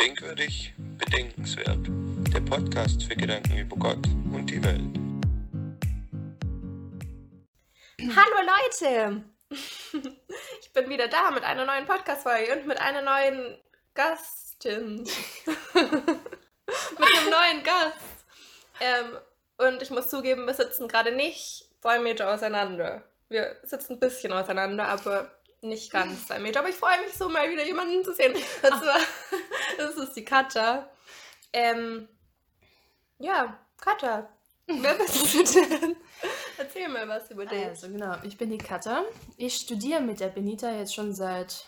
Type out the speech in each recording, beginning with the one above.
Denkwürdig, bedenkenswert. Der Podcast für Gedanken über Gott und die Welt. Hallo Leute! Ich bin wieder da mit einer neuen Podcast-Folge und mit einer neuen Gastin. mit einem neuen Gast. Ähm, und ich muss zugeben, wir sitzen gerade nicht zwei Meter auseinander. Wir sitzen ein bisschen auseinander, aber nicht ganz zwei Meter. Aber ich freue mich so, mal wieder jemanden zu sehen. Das, war, das ist die Katja. Ähm, ja, Katja. Wer bist du denn? Erzähl mal was über dich. Also genau, ich bin die Katja. Ich studiere mit der Benita jetzt schon seit,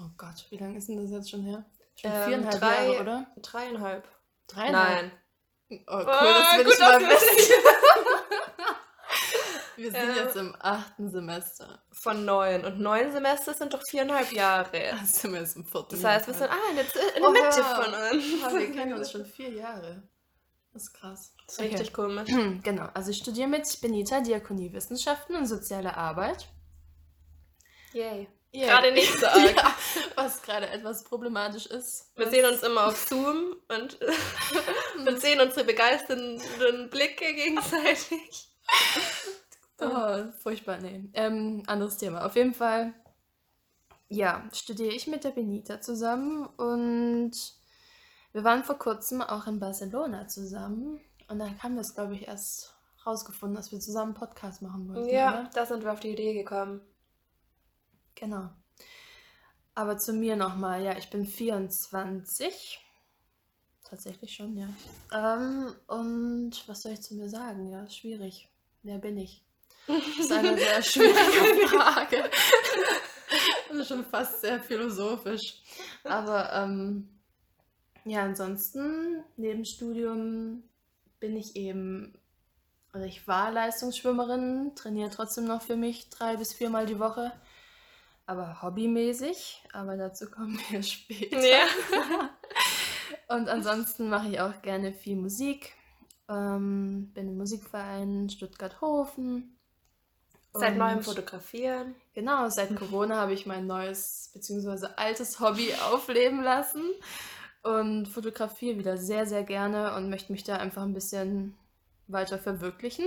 oh Gott, wie lange ist denn das jetzt schon her? Schon Ähm, viereinhalb drei- Jahre, oder? Dreieinhalb. Dreieinhalb? Nein. Oh cool, Ah, das will ich mal wissen. Wir sind Ja. jetzt im achten Semester. Von neun. Und neun Semester sind doch viereinhalb Jahre. Da sind wir jetzt im vierten Das heißt, wir sind ah, in der, in der Oh, Mitte ja. von uns. Ah, wir kennen uns schon vier Jahre. Das ist krass. Das ist richtig komisch. Genau, also ich studiere mit Benita Diakoniewissenschaften und soziale Arbeit. Yay. Yay. Gerade nicht so arg. Ja, was gerade etwas problematisch ist. Wir sehen uns immer auf Zoom und, und sehen unsere begeisternden Blicke gegenseitig. Oh, furchtbar, nee. Ähm, anderes Thema. Auf jeden Fall, ja, studiere ich mit der Benita zusammen und wir waren vor kurzem auch in Barcelona zusammen und da haben wir es, glaube ich, erst rausgefunden, dass wir zusammen einen Podcast machen wollten. Ja, Oder? da sind wir auf die Idee gekommen. Genau. Aber zu mir nochmal, ja, ich bin 24. Tatsächlich schon, ja. Ähm, und was soll ich zu mir sagen? Ja, schwierig. Wer bin ich? Das ist eine sehr schwierige Frage. Das ist schon fast sehr philosophisch. Aber ähm, ja, ansonsten, neben Studium bin ich eben, oder ich war Leistungsschwimmerin, trainiere trotzdem noch für mich drei bis viermal die Woche. Aber hobbymäßig, aber dazu kommen wir später. Ja. Und ansonsten mache ich auch gerne viel Musik. Ähm, bin im Musikverein Stuttgart-Hofen. Seit neuem Fotografieren. Genau, seit Corona habe ich mein neues bzw. altes Hobby aufleben lassen und fotografiere wieder sehr, sehr gerne und möchte mich da einfach ein bisschen weiter verwirklichen.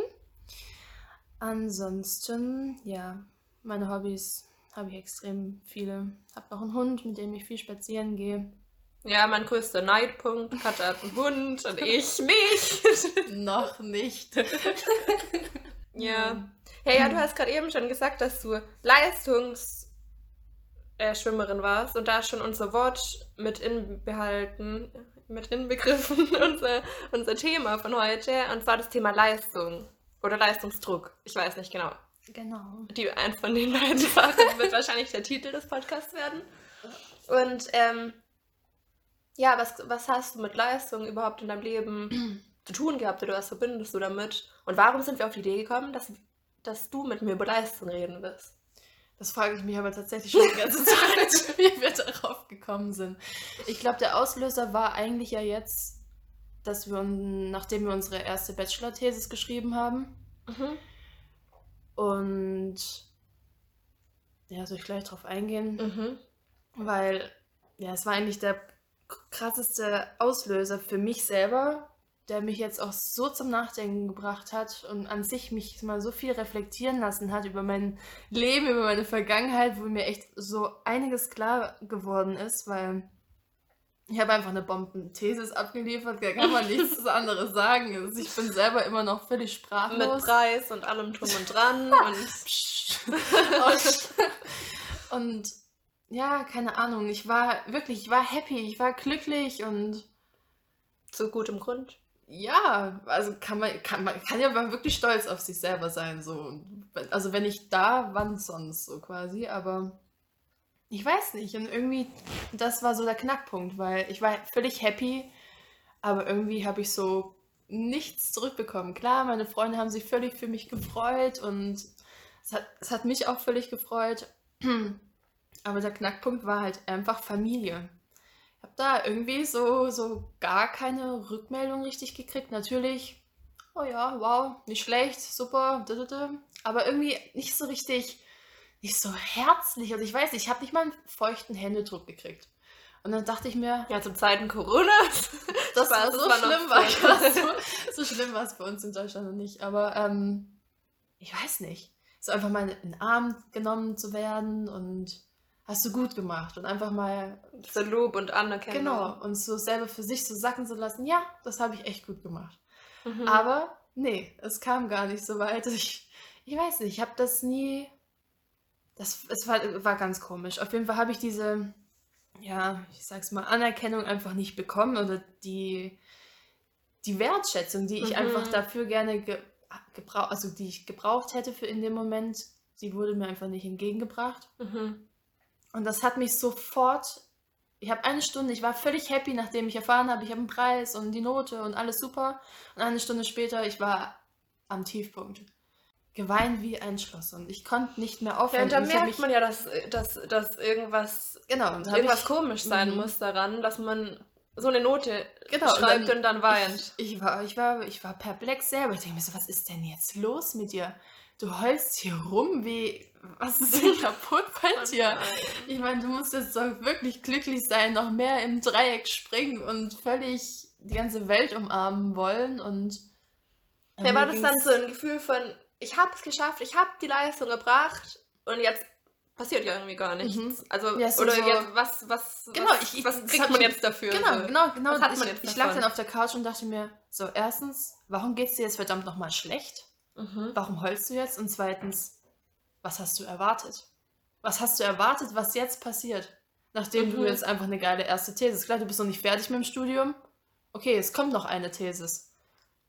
Ansonsten, ja, meine Hobbys habe ich extrem viele. Habe noch einen Hund, mit dem ich viel spazieren gehe. Ja, mein größter Neidpunkt. Katja hat einen Hund und ich mich. noch nicht. Ja. Hey, ja, du hast gerade eben schon gesagt, dass du Leistungsschwimmerin Schwimmerin warst und da schon unser Wort mit inbehalten, mit inbegriffen, unser, unser Thema von heute, und zwar das Thema Leistung oder Leistungsdruck. Ich weiß nicht genau. Genau. Die ein von den beiden Sachen wird wahrscheinlich der Titel des Podcasts werden. Und ähm, ja, was, was hast du mit Leistung überhaupt in deinem Leben zu tun gehabt oder was verbindest du damit? Und warum sind wir auf die Idee gekommen, dass, dass du mit mir über Leistung reden wirst? Das frage ich mich aber tatsächlich schon die ganze Zeit, wie wir darauf gekommen sind. Ich glaube, der Auslöser war eigentlich ja jetzt, dass wir, nachdem wir unsere erste Bachelor-Thesis geschrieben haben Mhm. und ja, soll ich gleich drauf eingehen, Mhm. weil ja, es war eigentlich der krasseste Auslöser für mich selber, der mich jetzt auch so zum Nachdenken gebracht hat und an sich mich mal so viel reflektieren lassen hat über mein Leben, über meine Vergangenheit, wo mir echt so einiges klar geworden ist, weil ich habe einfach eine Bombenthesis abgeliefert, da kann man nichts anderes sagen. Also ich bin selber immer noch völlig sprachlos. Mit Preis und allem drum und dran. und und ja, keine Ahnung, ich war wirklich, ich war happy, ich war glücklich und zu gutem Grund. Ja, also kann man, kann man kann ja wirklich stolz auf sich selber sein, so. Also wenn nicht da, wann sonst, so quasi, aber ich weiß nicht. Und irgendwie, das war so der Knackpunkt, weil ich war völlig happy, aber irgendwie habe ich so nichts zurückbekommen. Klar, meine Freunde haben sich völlig für mich gefreut und es hat, es hat mich auch völlig gefreut. Aber der Knackpunkt war halt einfach Familie. Ich habe da irgendwie so, so gar keine Rückmeldung richtig gekriegt. Natürlich, oh ja, wow, nicht schlecht, super, aber irgendwie nicht so richtig, nicht so herzlich. Also ich weiß nicht, ich habe nicht mal einen feuchten Händedruck gekriegt. Und dann dachte ich mir, Ja, zu Zeiten Corona. das war so war schlimm, war das so, so schlimm war es bei uns in Deutschland noch nicht. Aber ähm, ich weiß nicht. So einfach mal in den Arm genommen zu werden und hast du gut gemacht und einfach mal So Lob und Anerkennung. genau und so selber für sich so sacken zu lassen. Ja, das habe ich echt gut gemacht. Mhm. Aber nee, es kam gar nicht so weit. Ich, ich weiß nicht, ich habe das nie. Das, es war, war ganz komisch. Auf jeden Fall habe ich diese, ja, ich sag's mal, Anerkennung einfach nicht bekommen oder die, die Wertschätzung, die ich Mhm. einfach dafür gerne ge, gebrauch, also die ich gebraucht hätte für in dem Moment, die wurde mir einfach nicht entgegengebracht. Mhm. Und das hat mich sofort. Ich habe eine Stunde, ich war völlig happy, nachdem ich erfahren habe, ich habe einen Preis und die Note und alles super. Und eine Stunde später, ich war am Tiefpunkt. Geweint wie ein Schloss und ich konnte nicht mehr Ja, aufhören. und da Und hab merkt man ja, dass, dass, dass irgendwas, genau, und da irgendwas ich, komisch sein Mhm. muss daran, dass man so eine Note Genau, und schreibt dann- und dann weint. Ich, ich, war, ich, war, ich war perplex selber. Ich denke mir so, was ist denn jetzt los mit dir? Du heulst hier rum, wie. Was ist denn kaputt bei dir? Ich meine, du musst jetzt doch wirklich glücklich sein, noch mehr im Dreieck springen und völlig die ganze Welt umarmen wollen und. Ja, mir war das dann so ein Gefühl von, ich habe es geschafft, ich habe die Leistung gebracht und jetzt passiert ja irgendwie gar nichts. Mhm. Also, Ja, so- oder so- jetzt, was, was, Genau, was, ich- was kriegt man jetzt dafür? Genau, so? genau, genau. Ich ich lag dann auf der Couch und dachte mir, so, erstens, warum geht's dir jetzt verdammt nochmal schlecht? Mhm. Warum heulst du jetzt? Und zweitens, was hast du erwartet? Was hast du erwartet, was jetzt passiert? Nachdem du Mhm. jetzt einfach eine geile erste Thesis. Klar, du bist noch nicht fertig mit dem Studium. Okay, es kommt noch eine Thesis.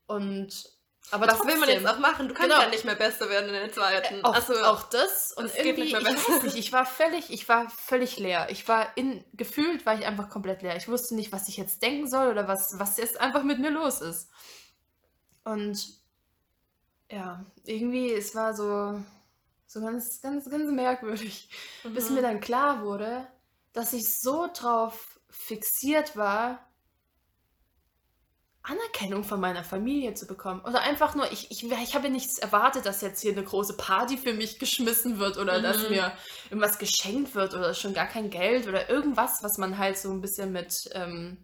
Und aber was will man jetzt auch machen? Du kannst Genau. ja nicht mehr besser werden in der zweiten. auch, also, auch das und es geht irgendwie, nicht mehr ich weiß nicht, ich war völlig, ich war völlig leer. Ich war in, gefühlt war ich einfach komplett leer. Ich wusste nicht, was ich jetzt denken soll oder was, was jetzt einfach mit mir los ist. Und ja, irgendwie, es war so, so ganz, ganz, ganz merkwürdig. Bis Mhm. mir dann klar wurde, dass ich so drauf fixiert war, Anerkennung von meiner Familie zu bekommen. Oder einfach nur, ich, ich, ich habe nichts erwartet, dass jetzt hier eine große Party für mich geschmissen wird oder dass Mhm. mir irgendwas geschenkt wird oder schon gar kein Geld oder irgendwas, was man halt so ein bisschen mit, ähm,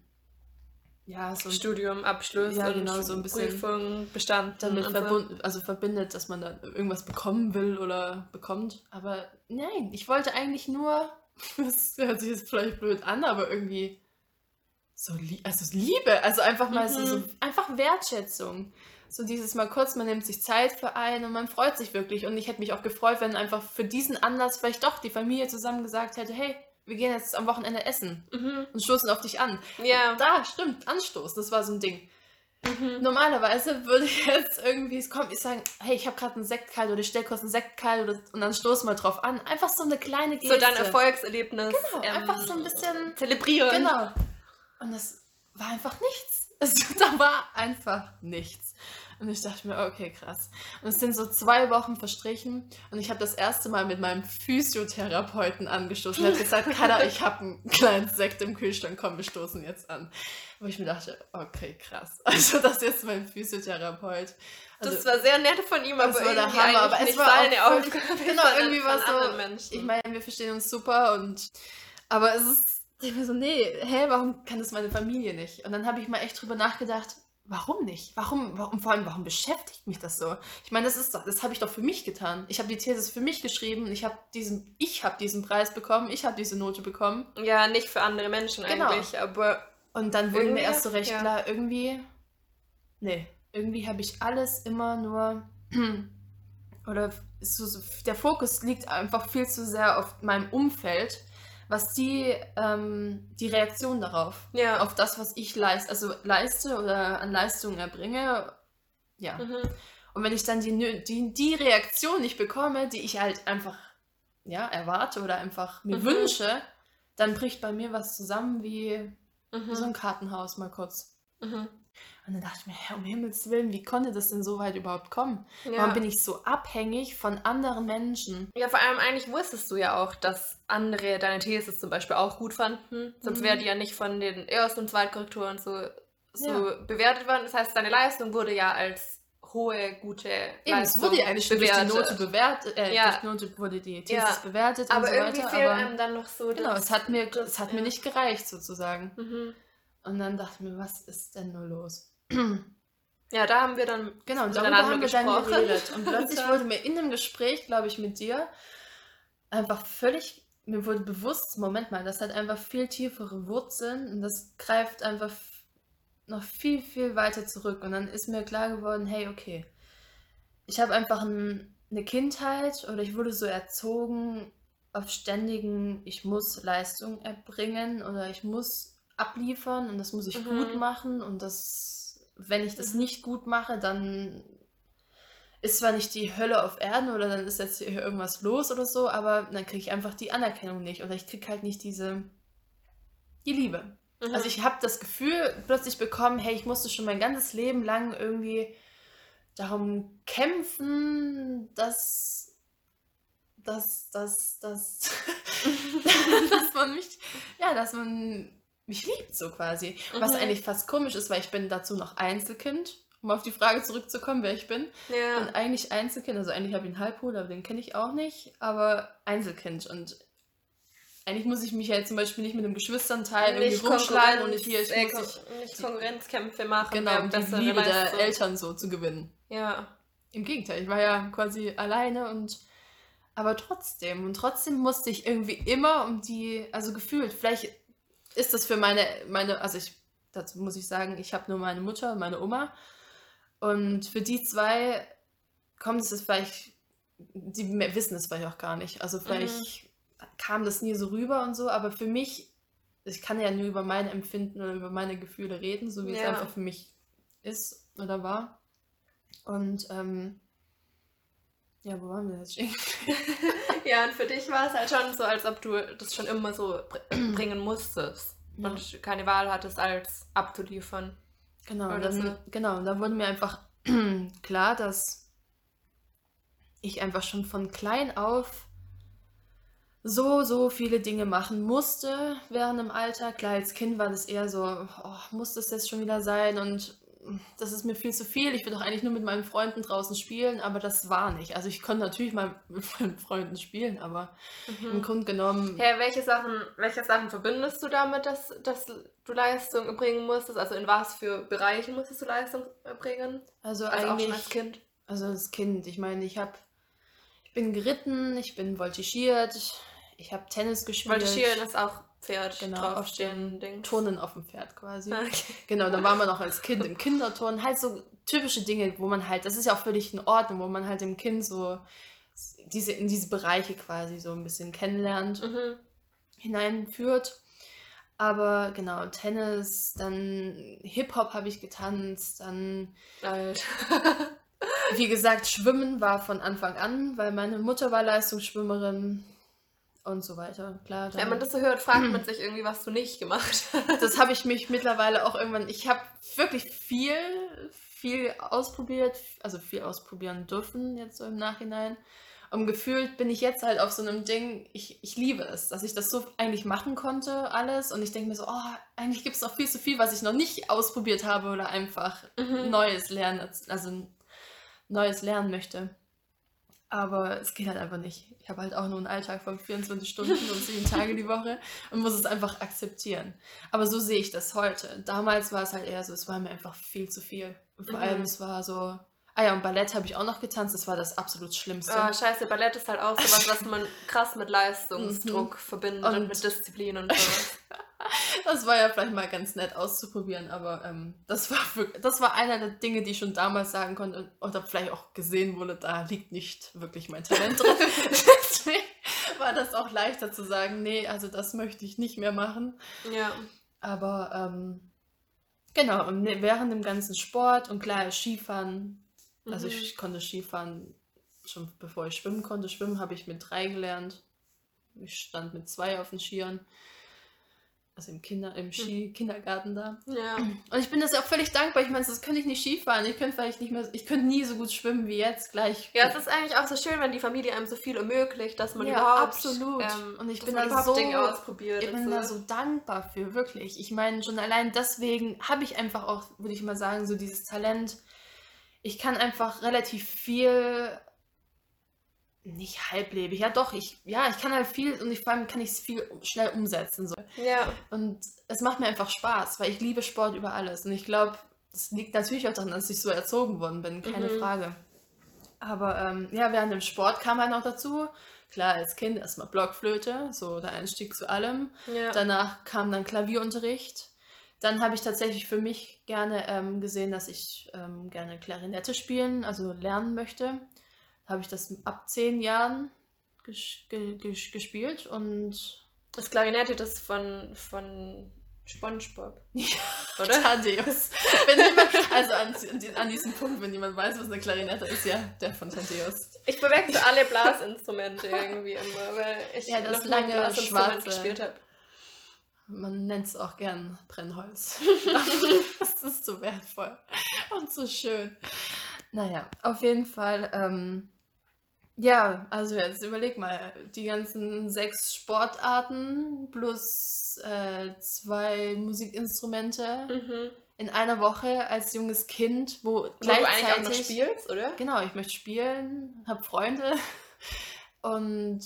ja, so Studium, Abschluss Ja, genau, so ein bisschen Prüfung bestanden. damit verbunden, also verbindet, dass man dann irgendwas bekommen will oder bekommt. Aber nein, ich wollte eigentlich nur, das hört sich jetzt vielleicht blöd an, aber irgendwie so lie also Liebe, also einfach mal so, so Mhm. einfach Wertschätzung. So dieses mal kurz, man nimmt sich Zeit für einen und man freut sich wirklich. Und ich hätte mich auch gefreut, wenn einfach für diesen Anlass vielleicht doch die Familie zusammen gesagt hätte, hey, wir gehen jetzt am Wochenende essen Mhm. und stoßen auf dich an. Ja. Da, stimmt, Anstoß, das war so ein Ding. Mhm. Normalerweise würde ich jetzt irgendwie, es kommt, ich sagen, hey, ich habe gerade einen Sekt kalt oder ich stell kurz einen Sekt kalt oder, und dann stoßen wir drauf an. Einfach so eine kleine Geste. So dein Erfolgserlebnis. Genau, einfach so ein bisschen- Zelebrieren. Genau. Und das war einfach nichts. Es, da war einfach nichts. Und ich dachte mir, okay, krass. Und es sind so zwei Wochen verstrichen und ich habe das erste Mal mit meinem Physiotherapeuten angestoßen. Er hat gesagt, Kada, ich habe einen kleinen Sekt im Kühlschrank, komm, wir stoßen jetzt an. Wo ich mir dachte, okay, krass. Also das ist jetzt mein Physiotherapeut. Also, das war sehr nett von ihm, aber das war der irgendwie Hammer, eigentlich aber es war seine Aufgabe. Genau, irgendwie war so, Menschen. ich meine, wir verstehen uns super und aber es ist ich bin so, nee, hä, warum kann das meine Familie nicht? Und dann habe ich mal echt drüber nachgedacht, warum nicht? Warum, warum, vor allem, warum beschäftigt mich das so? Ich meine, das ist doch, das habe ich doch für mich getan. Ich habe die Thesis für mich geschrieben, ich habe diesen, ich habe diesen Preis bekommen, ich habe diese Note bekommen. ja, nicht für andere Menschen Genau. eigentlich, aber Und dann wurde mir erst so recht ja. klar, irgendwie, nee, irgendwie habe ich alles immer nur, oder so, der Fokus liegt einfach viel zu sehr auf meinem Umfeld, was die, ähm, die Reaktion darauf, ja. auf das, was ich leiste, also leiste oder an Leistungen erbringe, ja. Mhm. Und wenn ich dann die, die, die Reaktion nicht bekomme, die ich halt einfach ja, erwarte oder einfach mir Mhm. wünsche, dann bricht bei mir was zusammen wie, wie so Mhm. ein Kartenhaus mal kurz. Mhm. Und dann dachte ich mir, um Himmels Willen, wie konnte das denn so weit überhaupt kommen? Ja. Warum bin ich so abhängig von anderen Menschen? Ja, vor allem eigentlich wusstest du ja auch, dass andere deine Thesis zum Beispiel auch gut fanden. Sonst Mhm. wäre die ja nicht von den Erst- und Zweitkorrekturen so, so Ja. bewertet worden. Das heißt, deine Leistung wurde ja als hohe, gute Eben, es wurde ja eigentlich schon durch die Note bewertet, äh, Ja. durch die Note wurde die Thesis Ja. bewertet Aber und so irgendwie weiter. fehlt aber einem dann noch so genau, das- es hat mir, es hat mir nicht gereicht sozusagen. Mhm. Und dann dachte ich mir, was ist denn nur los? Ja, da haben wir dann Genau, und darüber miteinander haben wir dann gesprochen. geredet. Und plötzlich dann- wurde mir in einem Gespräch, glaube ich, mit dir, einfach völlig, mir wurde bewusst, Moment mal, das hat einfach viel tiefere Wurzeln und das greift einfach noch viel, viel weiter zurück. Und dann ist mir klar geworden, hey, okay, ich habe einfach ein, eine Kindheit oder ich wurde so erzogen auf ständigen, ich muss Leistung erbringen oder ich muss abliefern und das muss ich Mhm. gut machen und das, wenn ich das Mhm. nicht gut mache, dann ist zwar nicht die Hölle auf Erden oder dann ist jetzt hier irgendwas los oder so, aber dann kriege ich einfach die Anerkennung nicht oder ich kriege halt nicht diese, die Liebe. Mhm. Also ich habe das Gefühl plötzlich bekommen, hey, ich musste schon mein ganzes Leben lang irgendwie darum kämpfen, dass, dass, dass, dass, dass man mich, ja, dass man mich liebt so quasi. Was Mhm. eigentlich fast komisch ist, weil ich bin dazu noch Einzelkind, um auf die Frage zurückzukommen, wer ich bin. ja. Und eigentlich Einzelkind, also eigentlich habe ich einen Halbbruder, aber den kenne ich auch nicht, aber Einzelkind. Und eigentlich muss ich mich ja jetzt zum Beispiel nicht mit einem Geschwisternteil irgendwie nicht rumschlagen und nicht hier, ich äh, muss ich, nicht Konkurrenzkämpfe machen. genau, wer um die Liebe der Leistung- Eltern so zu gewinnen. Ja. Im Gegenteil, ich war ja quasi alleine und aber trotzdem und trotzdem musste ich irgendwie immer um die, also gefühlt, vielleicht ist das für meine, meine, also ich, dazu muss ich sagen, ich habe nur meine Mutter und meine Oma und für die zwei kommt es vielleicht, die wissen es vielleicht auch gar nicht, also vielleicht kam das nie so rüber und so, aber für mich, ich kann ja nur über meine Empfinden oder über meine Gefühle reden, so wie es Ja. einfach für mich ist oder war. Und ähm, ja, wo waren wir jetzt stehen? Ja, und für dich war es halt schon so, als ob du das schon immer so br- bringen musstest. Ja. Und keine Wahl hattest, als abzuliefern. Genau, Oder dann, so. genau, und dann wurde mir einfach klar, dass ich einfach schon von klein auf so, so viele Dinge machen musste während dem Alltag. Klar, als Kind war das eher so, oh, muss das jetzt schon wieder sein und das ist mir viel zu viel. Ich will doch eigentlich nur mit meinen Freunden draußen spielen, aber das war nicht. Also ich konnte natürlich mal mit meinen Freunden spielen, aber im Grunde genommen Ja, welche Sachen, welche Sachen verbindest du damit, dass, dass du Leistung erbringen musstest? Also in was für Bereichen musstest du Leistung erbringen? Also, Also auch eigentlich, schon als Kind. also als Kind, ich meine, ich habe, ich bin geritten, ich bin voltigiert, ich habe Tennis gespielt. Voltigieren ist auch Pferd Genau, draufstehen, Ding. Turnen auf dem Pferd quasi. Okay. Genau, dann waren wir noch als Kind im Kinderturnen, halt so typische Dinge, wo man halt, das ist ja auch völlig in Ordnung, wo man halt dem Kind so diese, in diese Bereiche quasi so ein bisschen kennenlernt, Mhm. hineinführt. Aber genau, Tennis, dann Hip-Hop habe ich getanzt, dann Alt. Wie gesagt, Schwimmen war von Anfang an, weil meine Mutter war Leistungsschwimmerin und so weiter. Klar, Wenn man das so hört, fragt man sich irgendwie, was du nicht gemacht hast. das habe ich mich mittlerweile auch irgendwann. Ich habe wirklich viel, viel ausprobiert, also viel ausprobieren dürfen jetzt so im Nachhinein. Und gefühlt bin ich jetzt halt auf so einem Ding, ich, ich liebe es, dass ich das so eigentlich machen konnte, alles. Und ich denke mir so, oh, eigentlich gibt es noch viel zu viel, was ich noch nicht ausprobiert habe oder einfach Mhm. Neues lernen, also Neues lernen möchte. Aber es geht halt einfach nicht. Ich habe halt auch nur einen Alltag von 24 Stunden und sieben Tage die Woche und muss es einfach akzeptieren. Aber so sehe ich das heute. Damals war es halt eher so, es war mir einfach viel zu viel. Und vor Mhm. allem, es war so. Ah ja, und Ballett habe ich auch noch getanzt, das war das absolut Schlimmste. Ah, scheiße, Ballett ist halt auch sowas, was man krass mit Leistungsdruck verbindet und, Und- mit Disziplin und sowas. Das war ja vielleicht mal ganz nett auszuprobieren, aber ähm, das, war wirklich, das war einer der Dinge, die ich schon damals sagen konnte oder vielleicht auch gesehen wurde, da liegt nicht wirklich mein Talent drin. Deswegen war das auch leichter zu sagen, nee, also das möchte ich nicht mehr machen. ja. Aber ähm, genau, und ne- während dem ganzen Sport und klar, Skifahren, also Mhm. ich konnte Skifahren schon bevor ich schwimmen konnte. Schwimmen habe ich mit drei gelernt. Ich stand mit zwei auf den Skiern. Also im, Kinder, im Ski Kindergarten da. Ja. Und ich bin das ja auch völlig dankbar. Ich meine, das könnte ich nicht Skifahren. Ich könnte vielleicht nicht mehr, ich könnte nie so gut schwimmen wie jetzt gleich. Ja, es ist eigentlich auch so schön, wenn die Familie einem so viel ermöglicht, dass man Ja, überhaupt, absolut. Ähm, Und ich bin da so- Dinge ausprobiert. Ich bin da so dankbar für, wirklich. Ich meine, schon allein deswegen habe ich einfach auch, würde ich mal sagen, so dieses Talent. ich kann einfach relativ viel nicht halblebig, ja doch, ich, ja, ich kann halt viel und ich, vor allem kann ich es viel schnell umsetzen. So. Ja. Und es macht mir einfach Spaß, weil ich liebe Sport über alles. Und ich glaube, das liegt natürlich auch daran, dass ich so erzogen worden bin, keine Mhm. Frage. Aber ähm, ja, während dem Sport kam halt noch dazu, klar, als Kind erstmal Blockflöte, so der Einstieg zu allem. ja. Danach kam dann Klavierunterricht. Dann habe ich tatsächlich für mich gerne ähm, gesehen, dass ich ähm, gerne Klarinette spielen, also lernen möchte. Habe ich das ab zehn Jahren ges ge ges gespielt und Das Klarinette, das von, von SpongeBob. Ja. Oder? Thaddeus. Wenn jemand, also an, an diesem Punkt, wenn jemand weiß, was eine Klarinette ist, ja, der von Thaddeus. Ich bewechsel alle Blasinstrumente irgendwie immer, weil ich Ja, das lange, Blasinstrument gespielt habe. Man nennt es auch gern Brennholz. das ist so wertvoll und so schön. Naja, auf jeden Fall, ähm, ja, also jetzt überleg mal, die ganzen sechs Sportarten plus äh, zwei Musikinstrumente Mhm. in einer Woche als junges Kind, wo Wo du eigentlich auch noch gleichzeitig... spielst, oder? Genau, ich möchte spielen, habe Freunde und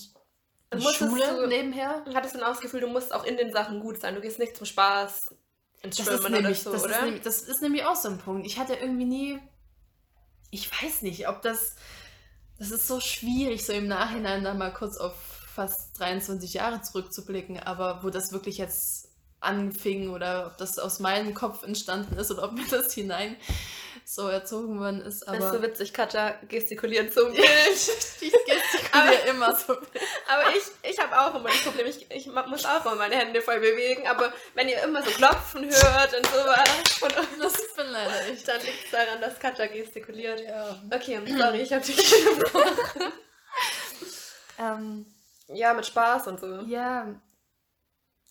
Und musstest Schule du- nebenher. Hattest du dann auch das Gefühl, du musst auch in den Sachen gut sein. Du gehst nicht zum Spaß ins Das Schwimmen ist, oder nämlich, so, das, oder? ist nämlich, das ist nämlich auch so ein Punkt. Ich hatte irgendwie nie, ich weiß nicht, ob das, das ist so schwierig, so im Nachhinein da mal kurz auf fast 23 Jahre zurückzublicken, aber wo das wirklich jetzt anfing oder ob das aus meinem Kopf entstanden ist oder ob mir das hinein so erzogen worden ist. das ist so Aber witzig, Katja gestikuliert zum Bild. ich gestikuliere immer so. Aber ich, ich habe auch immer das Problem, ich, ich muss auch immer meine Hände voll bewegen, aber wenn ihr immer so klopfen hört und sowas, und, Das bin leider ich. dann liegt es daran, dass Katja gestikuliert. Ja. Okay, sorry, ich habe dich unterbrochen. Ähm, Ja, mit Spaß und so. ja,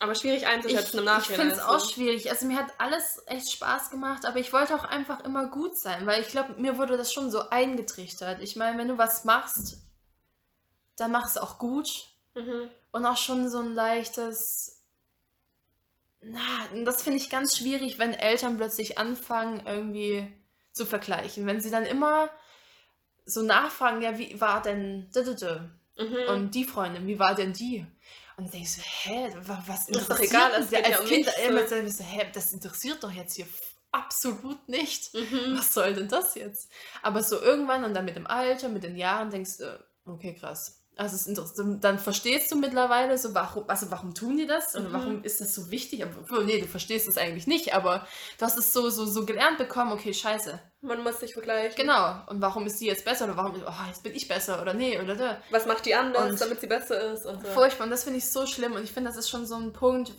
Aber schwierig Ich, einzuschätzen im ich Nachhinein. finde es auch so. schwierig. Also mir hat alles echt Spaß gemacht, aber ich wollte auch einfach immer gut sein, weil ich glaube, mir wurde das schon so eingetrichtert. Ich meine, wenn du was machst, dann mach es auch gut Mhm. und auch schon so ein leichtes. Na, das finde ich ganz schwierig, wenn Eltern plötzlich anfangen, irgendwie zu vergleichen. Wenn sie dann immer so nachfragen, ja, wie war denn? Mhm. und die Freundin, wie war denn die? Und denkst du, hä, wa- was Das ist doch interessiert egal, geht ja als Kind mich, immer so. denkst du, hä, das interessiert doch jetzt hier absolut nicht. Mhm. Was soll denn das jetzt? Aber so irgendwann und dann mit dem Alter, mit den Jahren denkst du, okay, krass. Also dann verstehst du mittlerweile so, warum, also warum tun die das? Oder Mhm. warum ist das so wichtig? Aber, nee, du verstehst es eigentlich nicht, aber du hast es so, so, so gelernt bekommen, okay, scheiße. Man muss sich vergleichen. Genau. Und warum ist die jetzt besser? Oder warum, oh, jetzt bin ich besser oder nee, oder da. Was macht die anders, Und- damit sie besser ist und so. Furchtbar. Und das finde ich so schlimm. Und ich finde, das ist schon so ein Punkt,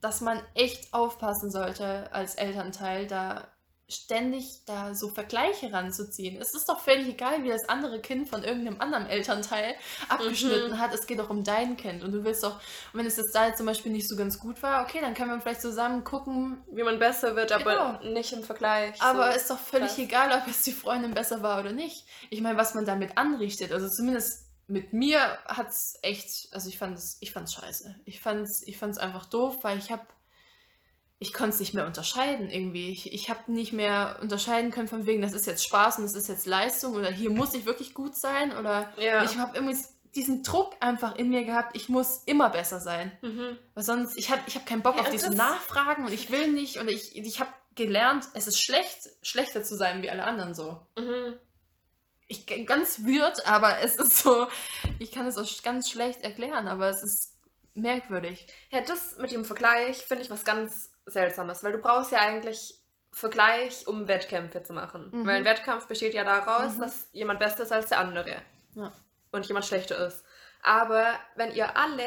dass man echt aufpassen sollte als Elternteil, da ständig da so Vergleiche ranzuziehen. Es ist doch völlig egal, wie das andere Kind von irgendeinem anderen Elternteil abgeschnitten Mhm. hat. Es geht doch um dein Kind. Und du willst doch, und wenn es jetzt da jetzt zum Beispiel nicht so ganz gut war, okay, dann können wir vielleicht zusammen gucken. Wie man besser wird, aber Genau. nicht im Vergleich. Aber so. ist doch völlig krass. egal, ob jetzt die Freundin besser war oder nicht. Ich meine, was man damit anrichtet, also zumindest mit mir hat es echt, also ich fand es, ich fand's scheiße. Ich fand's, ich fand's einfach doof, weil ich habe, ich konnte es nicht mehr unterscheiden irgendwie. Ich, ich habe nicht mehr unterscheiden können von wegen, das ist jetzt Spaß und das ist jetzt Leistung oder hier muss ich wirklich gut sein oder Ja. ich habe irgendwie diesen Druck einfach in mir gehabt, ich muss immer besser sein. Mhm. Weil sonst, ich habe ich hab keinen Bock Ja, auf diese Nachfragen und ich will nicht und ich, ich habe gelernt, es ist schlecht, schlechter zu sein wie alle anderen so. Mhm. Ich ganz weird, aber es ist so, ich kann es auch ganz schlecht erklären, aber es ist merkwürdig. Ja, das mit dem Vergleich finde ich was ganz Seltsames, weil du brauchst ja eigentlich Vergleich, um Wettkämpfe zu machen. Mhm. Weil ein Wettkampf besteht ja daraus, Mhm. dass jemand besser ist als der andere Ja. und jemand schlechter ist. Aber wenn ihr alle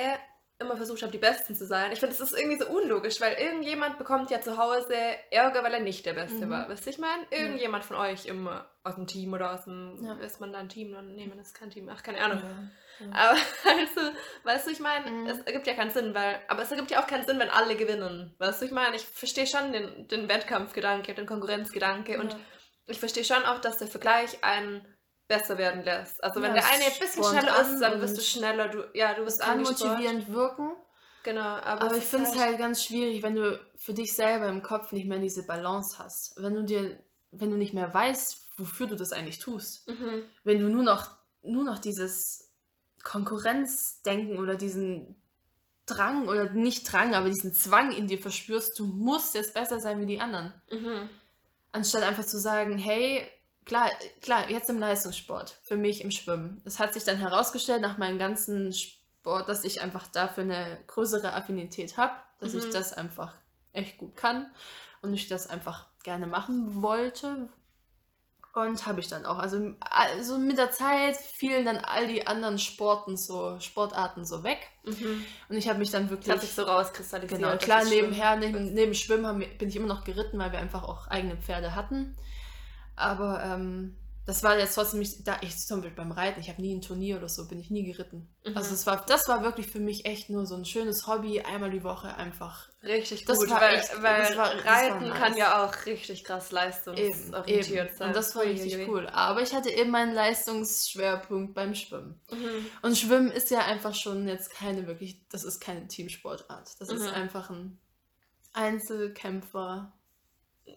immer versucht habt, die Besten zu sein, ich finde, das ist irgendwie so unlogisch, weil irgendjemand bekommt ja zu Hause Ärger, weil er nicht der Beste Mhm. war. Wisst ihr, ich meine? Irgendjemand von euch immer aus dem Team oder aus dem, Ja. ist man da ein Team? Nee, man ist kein Team. Ach, keine Ahnung. Ja. Aber also, weißt du, ich meine, Mhm. es ergibt ja keinen Sinn, weil, aber es ergibt ja auch keinen Sinn, wenn alle gewinnen. Weißt du, ich meine, ich verstehe schon den, den Wettkampfgedanke, den Konkurrenzgedanke und Ja. ich verstehe schon auch, dass der Vergleich einen besser werden lässt. Also wenn Ja, der eine ein bisschen schneller ist, an dann bist du und schneller, du, ja, du bist kann motivierend wirken, Genau, aber, aber ich finde es halt ganz schwierig, wenn du für dich selber im Kopf nicht mehr diese Balance hast. Wenn du dir wenn du nicht mehr weißt, wofür du das eigentlich tust. Mhm. Wenn du nur noch, nur noch dieses Konkurrenzdenken oder diesen Drang oder nicht Drang, aber diesen Zwang in dir verspürst, du musst jetzt besser sein wie die anderen. Mhm. Anstatt einfach zu sagen, hey, klar, klar, jetzt im Leistungssport, für mich im Schwimmen. Es hat sich dann herausgestellt nach meinem ganzen Sport, dass ich einfach dafür eine größere Affinität habe, dass ich Mhm. das einfach echt gut kann und ich das einfach gerne machen wollte. Und habe ich dann auch. Also, also mit der Zeit fielen dann all die anderen Sporten so, Sportarten so weg. Mhm. Und ich habe mich dann Das wirklich. hat sich so rauskristallisiert. Genau, klar, nebenher, neben, neben Schwimmen haben, bin ich immer noch geritten, weil wir einfach auch eigene Pferde hatten. Aber ähm, das war jetzt trotzdem nicht, da ich zum Beispiel beim Reiten, ich habe nie ein Turnier oder so, bin ich nie geritten. Mhm. Also es war, das war wirklich für mich echt nur so ein schönes Hobby, einmal die Woche einfach. Richtig Das gut, war weil, echt- weil das war- das Reiten nice. kann ja auch richtig krass Eben, leistungsorientiert eben. sein. Und das war richtig Uiuiui. cool. Aber ich hatte eben meinen Leistungsschwerpunkt beim Schwimmen. Mhm. Und Schwimmen ist ja einfach schon jetzt keine wirklich, das ist keine Teamsportart. Das ist Mhm. einfach ein Einzelkämpfer,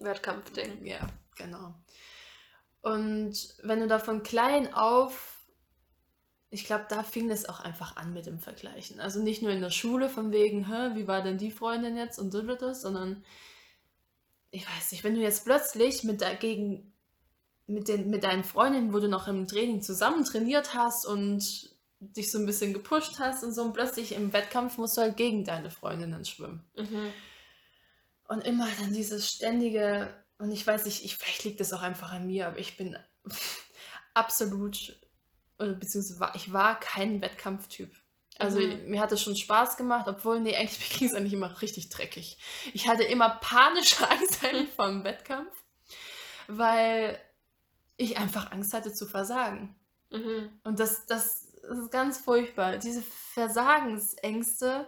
Wettkampfding. Ja, genau. Und wenn du da von klein auf, ich glaube, da fing das auch einfach an mit dem Vergleichen. Also nicht nur in der Schule von wegen, Hä, wie war denn die Freundin jetzt und so das, sondern ich weiß nicht, wenn du jetzt plötzlich mit dagegen mit, den, mit deinen Freundinnen, wo du noch im Training zusammen trainiert hast und dich so ein bisschen gepusht hast und so und plötzlich im Wettkampf musst du halt gegen deine Freundinnen schwimmen. Mhm. Und immer dann dieses ständige, und ich weiß nicht, ich, vielleicht liegt das auch einfach an mir, aber ich bin absolut, beziehungsweise war, ich war kein Wettkampftyp. Also Mhm. mir hat es schon Spaß gemacht, obwohl, nee, eigentlich ging es eigentlich immer richtig dreckig. Ich hatte immer panische Angst eigentlich vor dem Wettkampf, weil ich einfach Angst hatte zu versagen. Mhm. Und das, das ist ganz furchtbar. Diese Versagensängste,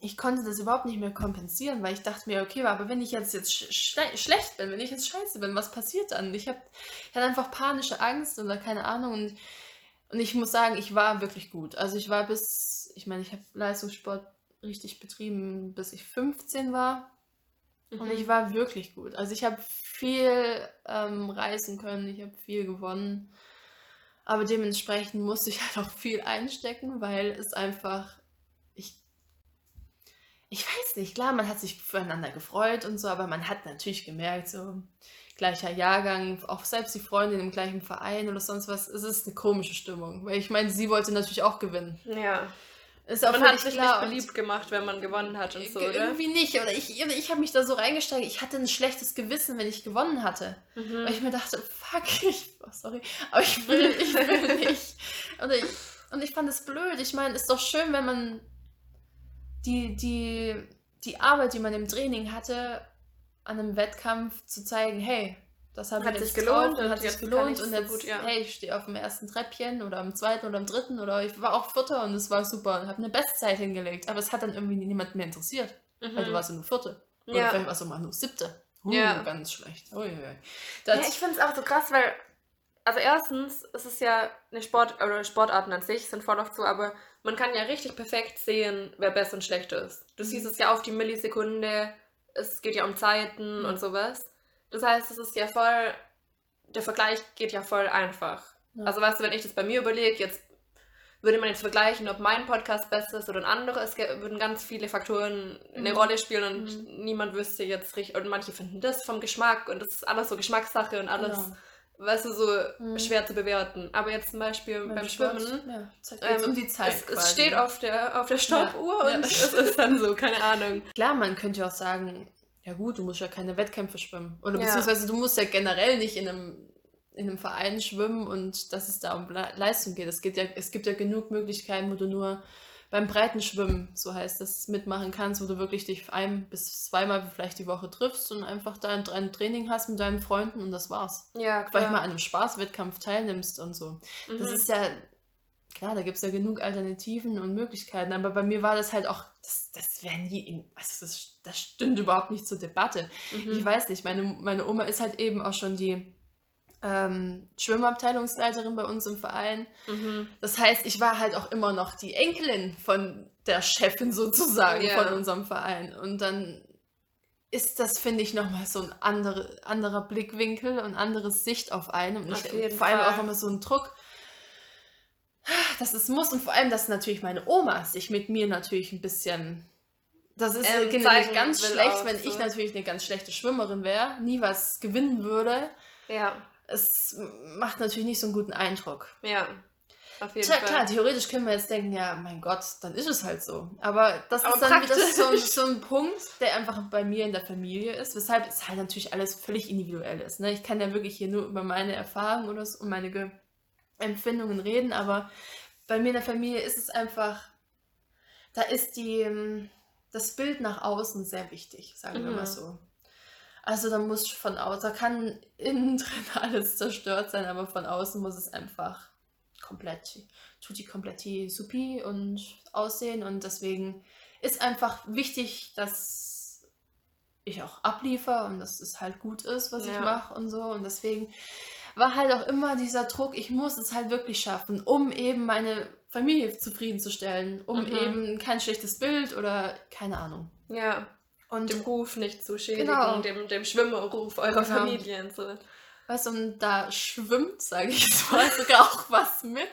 ich konnte das überhaupt nicht mehr kompensieren, weil ich dachte mir, okay, aber wenn ich jetzt, jetzt sch schle schlecht bin, wenn ich jetzt scheiße bin, was passiert dann? Ich, hab, ich hatte einfach panische Angst oder keine Ahnung. Und, und ich muss sagen, ich war wirklich gut. Also ich war bis, ich meine, ich habe Leistungssport richtig betrieben, bis ich 15 war. Und Mhm. ich war wirklich gut. Also ich habe viel ähm, reisen können, ich habe viel gewonnen. Aber dementsprechend musste ich halt auch viel einstecken, weil es einfach, ich, ich weiß nicht, klar, man hat sich füreinander gefreut und so, aber man hat natürlich gemerkt, so gleicher Jahrgang, auch selbst die Freundin im gleichen Verein oder sonst was, es ist eine komische Stimmung. Weil ich meine, sie wollte natürlich auch gewinnen. Ja. Ist auch Man hat sich klar. nicht und- beliebt gemacht, wenn man gewonnen hat und so, Ge- oder? Irgendwie nicht. Oder ich, ich habe mich da so reingesteigert. Ich hatte ein schlechtes Gewissen, wenn ich gewonnen hatte. Mhm. Weil ich mir dachte, fuck, ich, oh, sorry, aber ich will, ich will nicht. Oder ich, und ich fand es blöd. Ich meine, ist doch schön, wenn man die, die, die Arbeit, die man im Training hatte, an einem Wettkampf zu zeigen, hey, das Hat ich sich gelohnt und hat sich gelohnt und so jetzt, gut, ja. hey, ich stehe auf dem ersten Treppchen oder am zweiten oder am dritten oder ich war auch Vierter und es war super und habe eine Bestzeit hingelegt, aber es hat dann irgendwie niemand mehr interessiert, weil du Mhm. warst ja nur Vierte. Oder Ja. vielleicht warst du mal nur Siebte. Uh, Ja. Ganz schlecht. Uiuiui. Ja, Das, ich finde es auch so krass, weil, also erstens, es ist ja eine Sport, oder Sportarten an sich sind voll oft so, aber man kann ja richtig perfekt sehen, wer besser und schlechter ist. Du Mhm. siehst es ja auf die Millisekunde, es geht ja um Zeiten Mhm. und sowas. Das heißt, es ist ja voll, der Vergleich geht ja voll einfach. Ja. Also weißt du, wenn ich das bei mir überlege, jetzt würde man jetzt vergleichen, ob mein Podcast besser ist oder ein anderer, es würden ganz viele Faktoren eine Mhm. Rolle spielen und niemand wüsste jetzt richtig, und manche finden das vom Geschmack und das ist alles so Geschmackssache und alles, Genau. Weißt du, so Mhm. schwer zu bewerten. Aber jetzt zum Beispiel beim, Sport, Schwimmen, Ja, ähm, um die Zeit. es, es steht auf der, auf der Stoppuhr Ja. und es ist dann so, keine Ahnung. Klar, man könnte ja auch sagen, ja gut, du musst ja keine Wettkämpfe schwimmen. Oder beziehungsweise du musst ja generell nicht in einem, in einem Verein schwimmen und dass es da um Le Leistung geht. Es, geht ja, es gibt ja genug Möglichkeiten, wo du nur beim Breitenschwimmen, so heißt das, mitmachen kannst, wo du wirklich dich ein bis zweimal vielleicht die Woche triffst und einfach da ein, Training hast mit deinen Freunden und das war's. Ja, Vielleicht mal an einem Spaßwettkampf teilnimmst und so. Das Mhm. ist ja, klar, da gibt es ja genug Alternativen und Möglichkeiten, aber bei mir war das halt auch, das, das wäre nie, in, also das, das stünde überhaupt nicht zur Debatte. Mhm. Ich weiß nicht, meine, meine Oma ist halt eben auch schon die ähm, Schwimmabteilungsleiterin bei uns im Verein. Mhm. Das heißt, ich war halt auch immer noch die Enkelin von der Chefin sozusagen Ja. von unserem Verein. Und dann ist das, finde ich, nochmal so ein andere, anderer Blickwinkel und anderes Sicht auf einen. Und Auf ich, vor allem Fall. auch immer so ein Druck, dass es muss. Und vor allem, dass natürlich meine Oma sich mit mir natürlich ein bisschen. Das ist Ähm, ganz schlecht, auch wenn so. ich natürlich eine ganz schlechte Schwimmerin wäre, nie was gewinnen würde. Ja, Es macht natürlich nicht so einen guten Eindruck. ja. Auf jeden Tja, Fall. klar, theoretisch können wir jetzt denken, ja, mein Gott, dann ist es halt so. Aber das Aber ist dann wieder so, ein- praktisch. so ein Punkt, der einfach bei mir in der Familie ist, weshalb es halt natürlich alles völlig individuell ist. Ne? Ich kann ja wirklich hier nur über meine Erfahrungen oder so, und meine Ge Empfindungen reden, aber bei mir in der Familie ist es einfach, da ist die, ähm, das Bild nach außen sehr wichtig, sagen wir Mhm. mal so. Also da muss von außen, da kann innen drin alles zerstört sein, aber von außen muss es einfach komplett, tutti kompletti supi und aussehen und deswegen ist einfach wichtig, dass ich auch abliefer und dass es halt gut ist, was ich Ja. mache und so und deswegen war halt auch immer dieser Druck, ich muss es halt wirklich schaffen, um eben meine Familie zufriedenzustellen, um Mhm. eben kein schlechtes Bild oder keine Ahnung. Ja, Und dem Ruf nicht zu schädigen, Genau. dem, dem Schwimmerruf eurer Genau. Familie und so. Weißt du, und da schwimmt, sage ich mal, sogar auch was mit,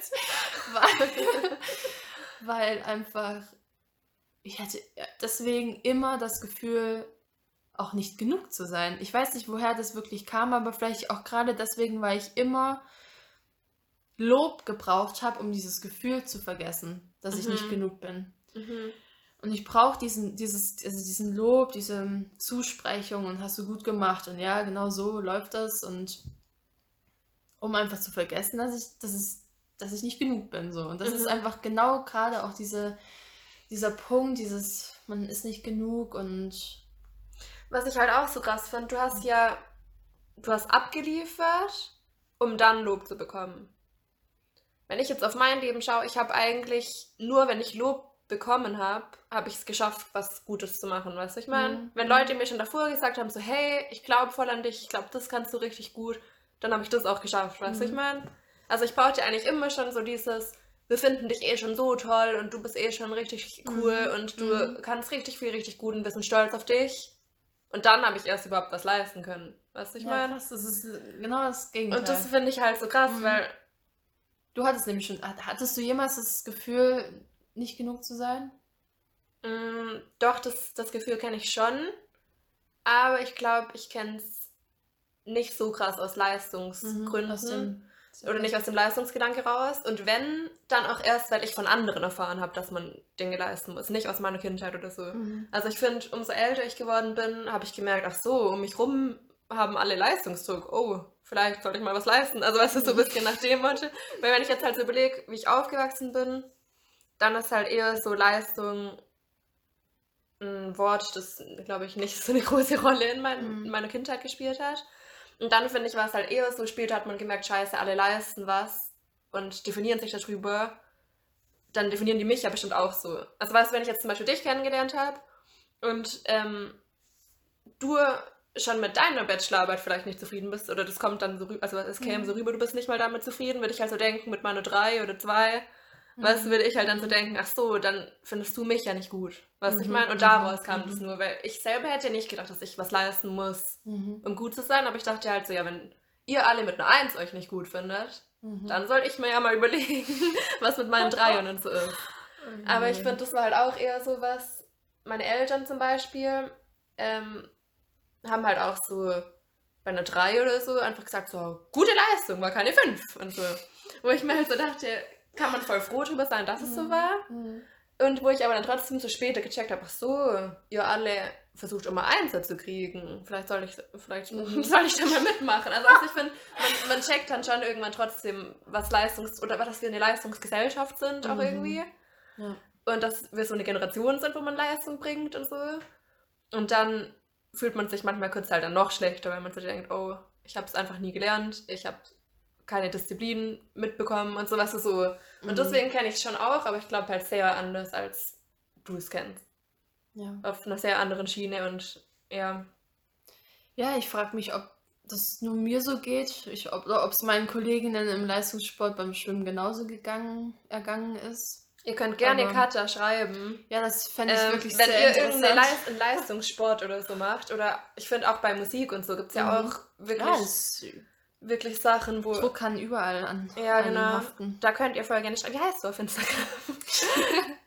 weil, weil einfach, ich hatte deswegen immer das Gefühl, auch nicht genug zu sein. Ich weiß nicht, woher das wirklich kam, aber vielleicht auch gerade deswegen, weil ich immer Lob gebraucht habe, um dieses Gefühl zu vergessen, dass ich Mhm. nicht genug bin. Mhm. Und ich brauche diesen, dieses, also diesen Lob, diese Zusprechung und hast du gut gemacht und ja, genau so läuft das und um einfach zu vergessen, dass ich, dass es, dass ich nicht genug bin. So. Und das ist Mhm. einfach genau gerade auch diese, dieser Punkt, dieses, man ist nicht genug und Was ich halt auch so krass finde, du hast ja, du hast abgeliefert, um dann Lob zu bekommen. Wenn ich jetzt auf mein Leben schaue, ich habe eigentlich nur, wenn ich Lob bekommen habe, habe ich es geschafft, was Gutes zu machen, weißt du, ich meine? Mhm. Wenn Leute mir schon davor gesagt haben, so, hey, ich glaube voll an dich, ich glaube, das kannst du richtig gut, dann habe ich das auch geschafft, weißt du, ich Mhm. meine? Also ich brauchte eigentlich immer schon so dieses, wir finden dich eh schon so toll und du bist eh schon richtig cool Mhm. und du Mhm. kannst richtig viel, richtig gut und wir sind stolz auf dich. Und dann habe ich erst überhaupt was leisten können. Weißt du, ich ja, meine? krass, das ist genau das Gegenteil. Und das finde ich halt so krass, Mhm. weil du hattest nämlich schon, hattest du jemals das Gefühl, nicht genug zu sein? mh, doch, das, das Gefühl kenne ich schon. Aber ich glaube, ich kenne es nicht so krass aus Leistungsgründen. Mhm, Aus dem- oder nicht aus dem Leistungsgedanke raus. Und wenn, dann auch erst, weil ich von anderen erfahren habe, dass man Dinge leisten muss. Nicht aus meiner Kindheit oder so. Mhm. Also ich finde, umso älter ich geworden bin, habe ich gemerkt, ach so, um mich rum haben alle Leistungsdruck. Oh, vielleicht sollte ich mal was leisten. Also weißt du, so ein bisschen nach dem Motto. Weil wenn ich jetzt halt so überlege, wie ich aufgewachsen bin, dann ist halt eher so Leistung ein Wort, das, glaube ich, nicht so eine große Rolle in, mein, Mhm. in meiner Kindheit gespielt hat. Und dann finde ich, war es halt eher so, später hat man gemerkt, scheiße, alle leisten was und definieren sich darüber. Dann definieren die mich ja bestimmt auch so. Also weißt du, wenn ich jetzt zum Beispiel dich kennengelernt habe und ähm, du schon mit deiner Bachelorarbeit vielleicht nicht zufrieden bist oder das kommt dann so rüber, also es käme Mhm. so rüber, du bist nicht mal damit zufrieden, würde ich halt so denken, mit meiner drei oder zwei, du, Mhm. würde ich halt dann so denken, ach so, dann findest du mich ja nicht gut, weißt du, ich Mhm, meine? Und mhm, daraus kam mhm. das nur, weil ich selber hätte nicht gedacht, dass ich was leisten muss, Mhm. um gut zu sein, aber ich dachte halt so, ja, wenn ihr alle mit einer Eins euch nicht gut findet, Mhm. dann soll ich mir ja mal überlegen, was mit meinen Dreiern und so ist. Aber ich finde, das war halt auch eher so was. Meine Eltern zum Beispiel ähm, haben halt auch so bei einer 3 oder so einfach gesagt, so, gute Leistung, war keine 5 und so. Wo ich mir halt so dachte, kann man voll froh drüber sein, dass es so Mhm. war. Mhm. Und wo ich aber dann trotzdem so später gecheckt habe, ach so, ihr alle versucht immer Einser zu kriegen. Vielleicht soll ich, vielleicht Mhm. soll ich da mal mitmachen. Also, also ich finde, man, man checkt dann schon irgendwann trotzdem, was Leistungs- oder was wir eine Leistungsgesellschaft sind auch Mhm. irgendwie. Ja. Und dass wir so eine Generation sind, wo man Leistung bringt und so. Und dann fühlt man sich manchmal kurz halt dann noch schlechter, weil man so denkt, oh, ich habe es einfach nie gelernt, ich habe keine Disziplin mitbekommen und so, was so. Und Mhm. deswegen kenne ich es schon auch, aber ich glaube halt sehr anders, als du es kennst. Ja. Auf einer sehr anderen Schiene und ja. Ja, ich frage mich, ob das nur mir so geht, ich, ob es meinen Kolleginnen im Leistungssport beim Schwimmen genauso gegangen, ergangen ist. Ihr könnt gerne Aber- Kata schreiben. Ja, das fände ich Ähm, wirklich wenn sehr ihr irgendeinen. Leist Leistungssport oder so macht, oder ich finde auch bei Musik und so gibt es ja Mhm. auch wirklich, ja, wirklich Sachen, wo. Druck kann überall an Ja, genau. haften. Da könnt ihr voll gerne schreiben. Wie heißt du auf Instagram?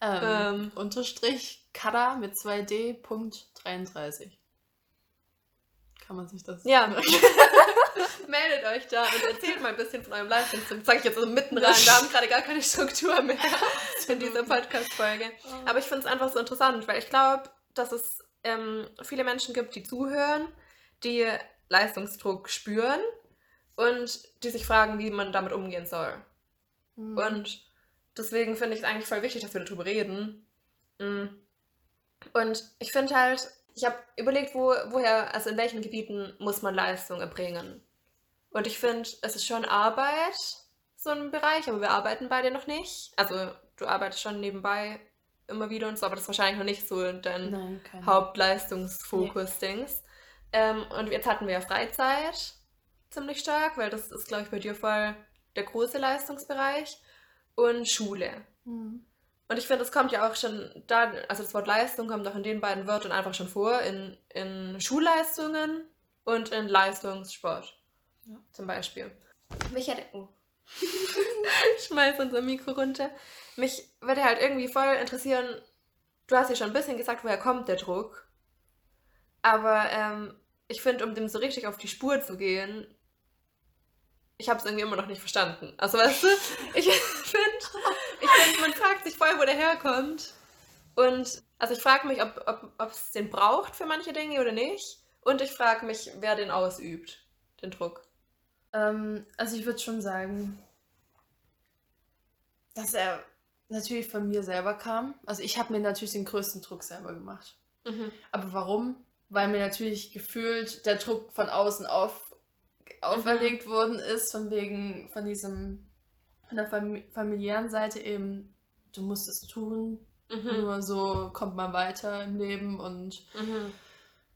Ähm, Ähm. Unterstrich Kada mit 2D.33. Kann man sich das Ja. Meldet euch da und erzählt mal ein bisschen von eurem Leistungsdruck. Das sage ich jetzt so mitten rein. Wir haben gerade gar keine Struktur mehr in dieser Podcast-Folge. Aber ich finde es einfach so interessant, weil ich glaube, dass es ähm, viele Menschen gibt, die zuhören, die Leistungsdruck spüren und die sich fragen, wie man damit umgehen soll. Mhm. Und deswegen finde ich es eigentlich voll wichtig, dass wir darüber reden. Mm. Und ich finde halt, ich habe überlegt, wo, woher, also in welchen Gebieten muss man Leistung erbringen. Und ich finde, es ist schon Arbeit, so ein Bereich, aber wir arbeiten beide noch nicht. Also du arbeitest schon nebenbei immer wieder und so, aber das ist wahrscheinlich noch nicht so dein Hauptleistungsfokus-Dings. Ähm, und jetzt hatten wir ja Freizeit ziemlich stark, weil das ist, glaube ich, bei dir voll der große Leistungsbereich. Und Schule. Mhm. Und ich finde, es kommt ja auch schon da, also das Wort Leistung kommt auch in den beiden Wörtern einfach schon vor, in, in Schulleistungen und in Leistungssport. Ja. Zum Beispiel. Mich hätte. Oh. ich schmeiß unser Mikro runter. Mich würde halt irgendwie voll interessieren, du hast ja schon ein bisschen gesagt, woher kommt der Druck. Aber ähm, ich finde, um dem so richtig auf die Spur zu gehen, ich habe es irgendwie immer noch nicht verstanden. Also weißt du, ich finde, ich find, man fragt sich voll, wo der herkommt. Und also ich frage mich, ob, ob, ob es den braucht für manche Dinge oder nicht. Und ich frage mich, wer den ausübt, den Druck. Ähm, also ich würde schon sagen, dass er natürlich von mir selber kam. Also ich habe mir natürlich den größten Druck selber gemacht. Mhm. Aber warum? Weil mir natürlich gefühlt der Druck von außen auf, auferlegt worden ist, von wegen, von diesem, von der Fam familiären Seite eben, du musst es tun, Mhm. nur so kommt man weiter im Leben und Mhm.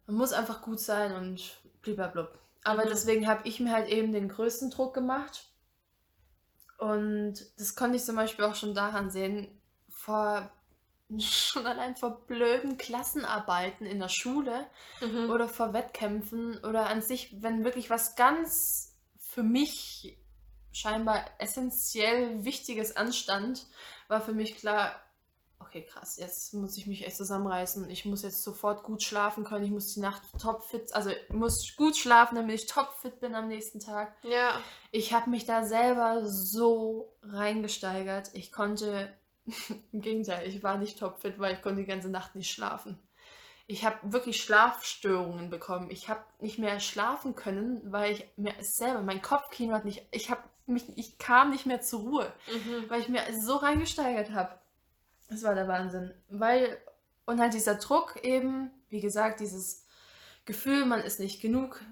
man muss einfach gut sein und blablabla. Aber Mhm. deswegen habe ich mir halt eben den größten Druck gemacht. Und das konnte ich zum Beispiel auch schon daran sehen, vor schon allein vor blöden Klassenarbeiten in der Schule Mhm. oder vor Wettkämpfen oder an sich, wenn wirklich was ganz für mich scheinbar essentiell Wichtiges anstand, war für mich klar, okay, krass, jetzt muss ich mich echt zusammenreißen. Ich muss jetzt sofort gut schlafen können. Ich muss die Nacht topfit, also ich muss gut schlafen, damit ich topfit bin am nächsten Tag. Ja. Ich habe mich da selber so reingesteigert. Ich konnte, im Gegenteil, ich war nicht topfit, weil ich konnte die ganze Nacht nicht schlafen. Ich habe wirklich Schlafstörungen bekommen. Ich habe nicht mehr schlafen können, weil ich mir selber, mein Kopfkino hat nicht, ich habe mich, ich kam nicht mehr zur Ruhe, Mhm. weil ich mir so reingesteigert habe. Das war der Wahnsinn. Weil, und halt dieser Druck eben, wie gesagt, dieses Gefühl, man ist nicht genug,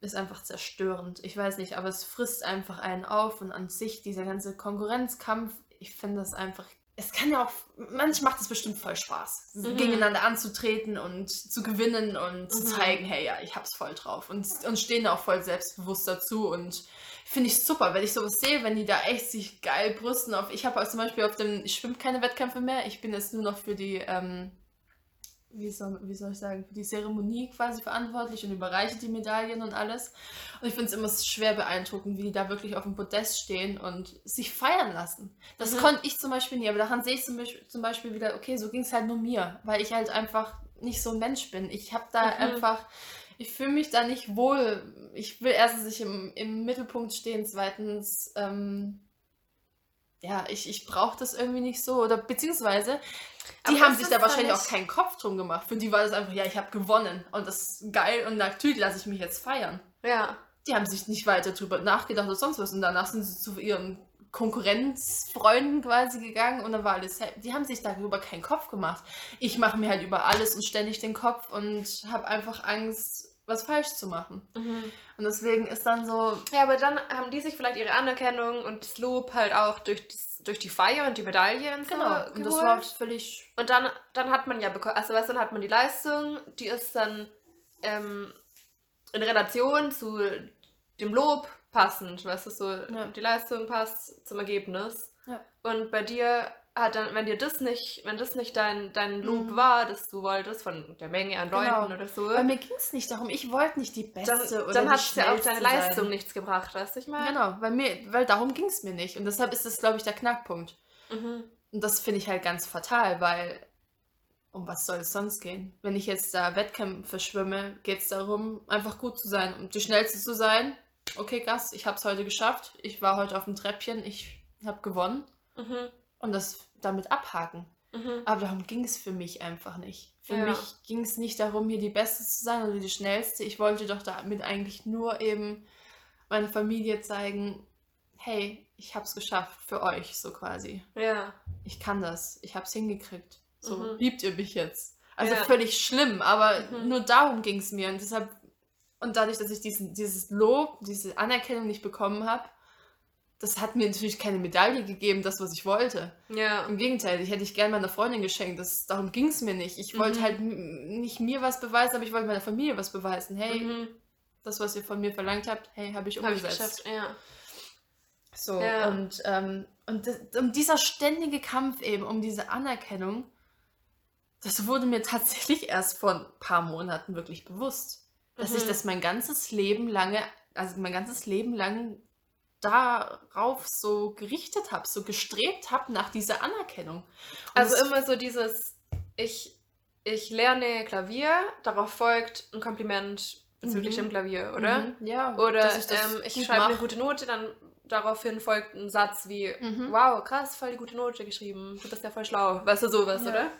ist einfach zerstörend. Ich weiß nicht, aber es frisst einfach einen auf und an sich dieser ganze Konkurrenzkampf, ich finde das einfach. Es kann ja auch, manchmal macht es bestimmt voll Spaß, Mhm. gegeneinander anzutreten und zu gewinnen und zu Mhm. zeigen, hey, ja, ich hab's voll drauf und, und stehen auch voll selbstbewusst dazu und finde ich super, wenn ich sowas sehe, wenn die da echt sich geil brüsten auf. Ich habe zum Beispiel auf dem, ich schwimme keine Wettkämpfe mehr, ich bin jetzt nur noch für die, ähm, wie soll, wie soll ich sagen, für die Zeremonie quasi verantwortlich und überreiche die Medaillen und alles. Und ich finde es immer schwer beeindruckend, wie die da wirklich auf dem Podest stehen und sich feiern lassen. Das Mhm. konnte ich zum Beispiel nie, aber daran sehe ich zum Beispiel, zum Beispiel wieder, okay, so ging es halt nur mir, weil ich halt einfach nicht so ein Mensch bin. Ich habe da Mhm. einfach, ich fühle mich da nicht wohl. Ich will erstens nicht im, im Mittelpunkt stehen, zweitens, ähm, ja, ich, ich brauche das irgendwie nicht so. Oder beziehungsweise, die Aber haben sich da wahrscheinlich auch keinen Kopf drum gemacht. Für die war das einfach, ja, ich habe gewonnen und das ist geil und natürlich lasse ich mich jetzt feiern. Ja. Die haben sich nicht weiter drüber nachgedacht oder sonst was und danach sind sie zu ihren Konkurrenzfreunden quasi gegangen und dann war alles, die haben sich darüber keinen Kopf gemacht. Ich mache mir halt über alles und ständig den Kopf und habe einfach Angst, was falsch zu machen. Mhm. Und deswegen ist dann so, Ja, aber dann haben die sich vielleicht ihre Anerkennung und das Lob halt auch durch, das, durch die Feier und die Medaille und so genau, und das war völlig, Und dann, dann hat man ja bekommen, also weißt du, dann hat man die Leistung, die ist dann ähm, in Relation zu dem Lob passend, weißt du, so Ja. die Leistung passt zum Ergebnis. Ja. Und bei dir hat dann, wenn dir das nicht, wenn das nicht dein, dein Lob Mhm. war, das du wolltest, von der Menge an Leuten Genau. oder so, Bei mir ging es nicht darum, ich wollte nicht die Beste dann, oder dann hat es ja auch deine Leistung sein. nichts gebracht, weißt du, ich meine? Genau, bei mir, weil darum ging es mir nicht. Und deshalb ist das, glaube ich, der Knackpunkt. Mhm. Und das finde ich halt ganz fatal, weil um was soll es sonst gehen? Wenn ich jetzt da Wettkämpfe schwimme, geht es darum, einfach gut zu sein, um die Schnellste zu sein. Okay, krass, ich habe es heute geschafft. Ich war heute auf dem Treppchen, ich habe gewonnen. Mhm. Und das damit abhaken. Mhm. Aber darum ging es für mich einfach nicht. Für Ja. mich ging es nicht darum, hier die Beste zu sein oder die Schnellste. Ich wollte doch damit eigentlich nur eben meiner Familie zeigen, hey, ich habe es geschafft für euch, so quasi. Ja. Ich kann das, ich habe es hingekriegt. So Mhm. liebt ihr mich jetzt. Also Ja. völlig schlimm, aber Mhm. nur darum ging es mir. Und deshalb, und dadurch, dass ich diesen, dieses Lob, diese Anerkennung nicht bekommen habe, das hat mir natürlich keine Medaille gegeben, das, was ich wollte. Ja. Im Gegenteil, ich hätte ich gerne meiner Freundin geschenkt. Das, darum ging es mir nicht. Ich wollte Mhm. halt nicht mir was beweisen, aber ich wollte meiner Familie was beweisen. Hey, Mhm. das, was ihr von mir verlangt habt, hey, habe ich Hab ich umgesetzt. geschafft, ja. so, Ja. und, ähm, und das, um dieser ständige Kampf eben, um diese Anerkennung, das wurde mir tatsächlich erst vor ein paar Monaten wirklich bewusst. Dass ich Mhm. das mein ganzes Leben lange, also mein ganzes Leben lang darauf so gerichtet habe, so gestrebt habe nach dieser Anerkennung. Und Also immer so dieses, ich, ich lerne Klavier, darauf folgt ein Kompliment bezüglich Mhm. dem Klavier, oder? Mhm, ja, Oder ich ähm, ich schreibe eine mach. gute Note, dann daraufhin folgt ein Satz wie, Mhm. wow, krass, voll die gute Note geschrieben, du bist ja voll schlau. Weißt du, sowas, Ja. oder?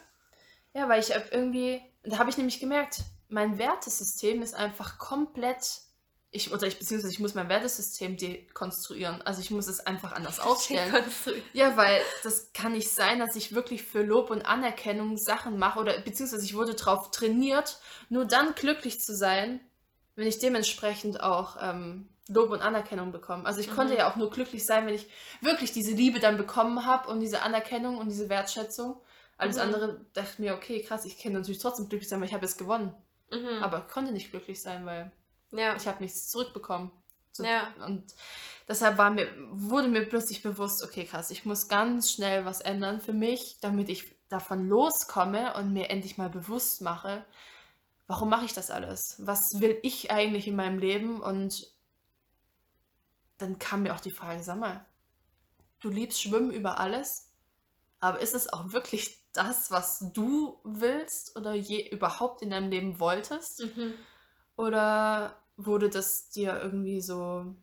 Ja, weil ich irgendwie, da habe ich nämlich gemerkt, mein Wertesystem ist einfach komplett, ich, oder ich, beziehungsweise ich muss mein Wertesystem dekonstruieren. Also ich muss es einfach anders aufstellen. Ja, weil das kann nicht sein, dass ich wirklich für Lob und Anerkennung Sachen mache oder beziehungsweise ich wurde darauf trainiert, nur dann glücklich zu sein, wenn ich dementsprechend auch ähm, Lob und Anerkennung bekomme. Also ich konnte Mhm. ja auch nur glücklich sein, wenn ich wirklich diese Liebe dann bekommen habe und diese Anerkennung und diese Wertschätzung. Alles Mhm. andere dachte mir, okay, krass, ich kann natürlich trotzdem glücklich sein, weil ich habe es gewonnen. Mhm. Aber ich konnte nicht glücklich sein, weil ja. ich habe nichts zurückbekommen. So, Ja. Und deshalb war mir, wurde mir plötzlich bewusst, okay, krass, ich muss ganz schnell was ändern für mich, damit ich davon loskomme und mir endlich mal bewusst mache, warum mache ich das alles? Was will ich eigentlich in meinem Leben? Und dann kam mir auch die Frage, sag mal, du liebst Schwimmen über alles, aber ist es auch wirklich das, was du willst oder je überhaupt in deinem Leben wolltest? Mhm. Oder wurde das dir irgendwie so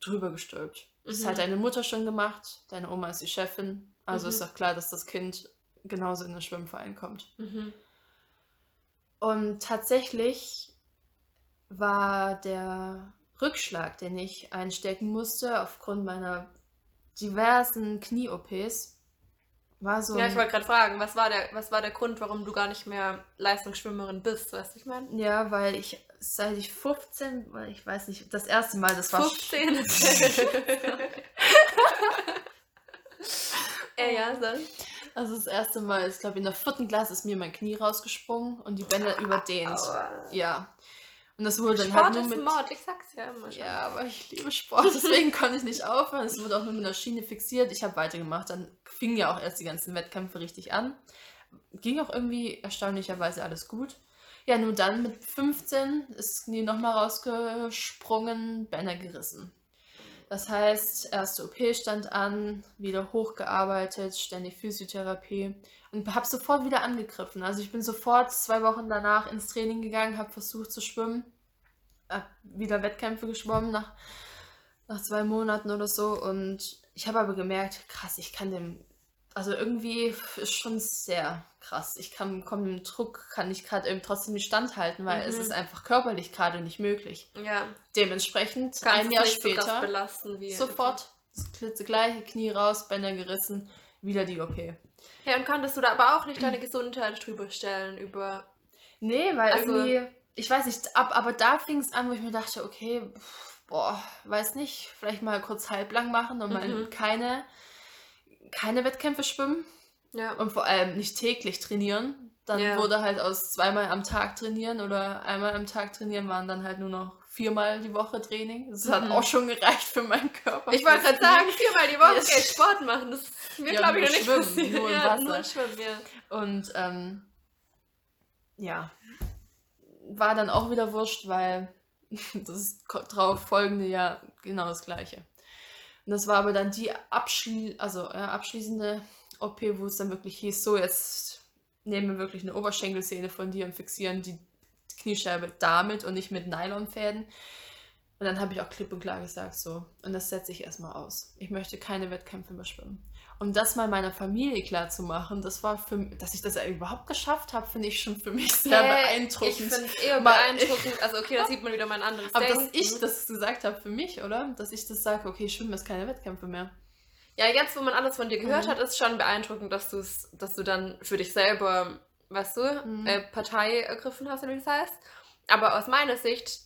drüber gestülpt? Das Mhm. hat deine Mutter schon gemacht, deine Oma ist die Chefin, also Mhm. ist doch klar, dass das Kind genauso in den Schwimmverein kommt. Mhm. Und tatsächlich war der Rückschlag, den ich einstecken musste aufgrund meiner diversen Knie-OPs, war so Ja, ich wollte gerade fragen, was war, der, was war der Grund, warum du gar nicht mehr Leistungsschwimmerin bist, weißt du, ich meine? ja, weil ich seit ich 15, ich weiß nicht, das erste Mal, das war 15. äh, ja, so. Also das erste Mal, ich glaube in der vierten Klasse ist mir mein Knie rausgesprungen und die Bänder überdehnt. Aua. Ja. Und das wurde dann Sport halt nur ist mit... Mord, ich sag's ja immer schon. Ja, aber ich liebe Sport, deswegen konnte ich nicht aufhören. Es wurde auch nur mit einer Schiene fixiert. Ich habe weitergemacht. Dann fingen ja auch erst die ganzen Wettkämpfe richtig an. Ging auch irgendwie erstaunlicherweise alles gut. Ja, nur dann mit 15 ist Knie nochmal rausgesprungen, Bänder gerissen. Das heißt, erste OP stand an, wieder hochgearbeitet, ständig Physiotherapie und habe sofort wieder angegriffen. Also ich bin sofort zwei Wochen danach ins Training gegangen, habe versucht zu schwimmen, hab wieder Wettkämpfe geschwommen nach, nach zwei Monaten oder so und ich habe aber gemerkt, krass, ich kann dem, also irgendwie ist schon sehr krass. Ich kann, komme dem Druck, kann ich gerade eben trotzdem nicht standhalten, weil es Mhm. ist einfach körperlich gerade nicht möglich. Ja, Dementsprechend kannst ein es Jahr so später belasten wie sofort das klitze gleiche Knie raus, Bänder gerissen, wieder die OP. Ja, und konntest du da aber auch nicht deine Gesundheit drüber stellen über. Nee, weil Also- irgendwie, ich weiß nicht, ab, aber da fing es an, wo ich mir dachte, okay, pff, boah, weiß nicht, vielleicht mal kurz halblang machen und mal Mhm. keine, keine Wettkämpfe schwimmen Ja. und vor allem nicht täglich trainieren. Dann Ja. wurde halt aus zweimal am Tag trainieren oder einmal am Tag trainieren waren dann halt nur noch viermal die Woche Training. Das hat Mhm. auch schon gereicht für meinen Körper. Ich wollte gerade sagen, viermal die Woche Yes. Sport machen. Das wird, Ja, glaube ich, noch nicht schwimmen, passieren. nur im ja. Nur schwimmen, ja. Und ähm, ja, war dann auch wieder wurscht, weil das drauf folgende Jahr genau das gleiche. Und das war aber dann die abschli also, äh, abschließende OP, wo es dann wirklich hieß, so jetzt nehmen wir wirklich eine Oberschenkelsehne von dir und fixieren die Kniescheibe damit und nicht mit Nylonfäden. Und dann habe ich auch klipp und klar gesagt, so, und das setze ich erstmal aus. Ich möchte keine Wettkämpfe mehr schwimmen. Um das mal meiner Familie klar zu machen, das war für dass ich das überhaupt geschafft habe, finde ich schon für mich sehr Äh, beeindruckend. Ich finde es eher beeindruckend. Also, okay, da sieht man wieder mein anderes Aber dass Denken. ich das gesagt habe für mich, oder? Dass ich das sage, okay, Schwimmen ist keine Wettkämpfe mehr. Ja, jetzt, wo man alles von dir gehört Mhm. hat, ist schon beeindruckend, dass, du's, dass du dann für dich selber, weißt du, Mhm. äh, Partei ergriffen hast, wie das heißt. Aber aus meiner Sicht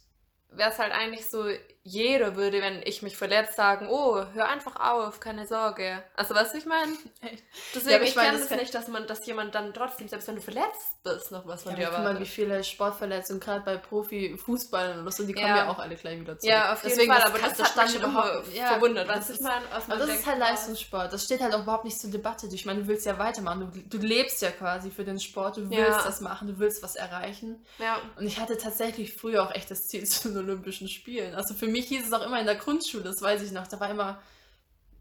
wäre es halt eigentlich so, jeder würde, wenn ich mich verletzt, sagen, oh, hör einfach auf, keine Sorge. Also, weißt du, ich meine? Deswegen, Ja, ich ich meine, kenne das kann- nicht, dass man, dass jemand dann trotzdem, selbst wenn du verletzt bist, noch was von Ja, dir aber guck mal, wie erwartet. viele Sportverletzungen, gerade bei Profi-Fußballern oder so, die kommen Ja. ja auch alle gleich wieder zurück. Ja, auf jeden Deswegen, Fall, das aber das, das hat mich überhaupt- ja, verwundert. das ist- ich meine? Was Aber das denkt, ist halt Leistungssport. Das steht halt auch überhaupt nicht zur Debatte. Ich meine, du willst ja weitermachen. Du, du lebst ja quasi für den Sport. Du willst Ja. das machen. Du willst was erreichen. Ja. Und ich hatte tatsächlich früher auch echt das Ziel zu den Olympischen Spielen. Also für mich hieß es auch immer in der Grundschule, das weiß ich noch, da war immer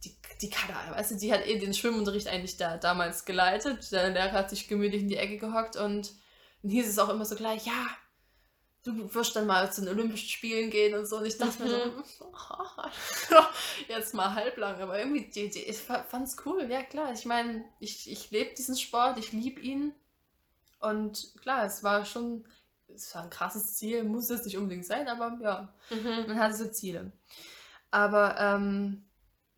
die, die Kada, weißt du, die hat eh den Schwimmunterricht eigentlich da damals geleitet. Der Lehrer hat sich gemütlich in die Ecke gehockt und dann hieß es auch immer so gleich, ja, du wirst dann mal zu den Olympischen Spielen gehen und so. Und ich dachte mir so, jetzt mal halblang, aber irgendwie, die, die, ich fand es cool, ja klar. Ich meine, ich, ich lebe diesen Sport, ich liebe ihn. Und klar, es war schon, es war ein krasses Ziel, muss es nicht unbedingt sein, aber ja, Mhm. man hatte so Ziele. Aber ähm,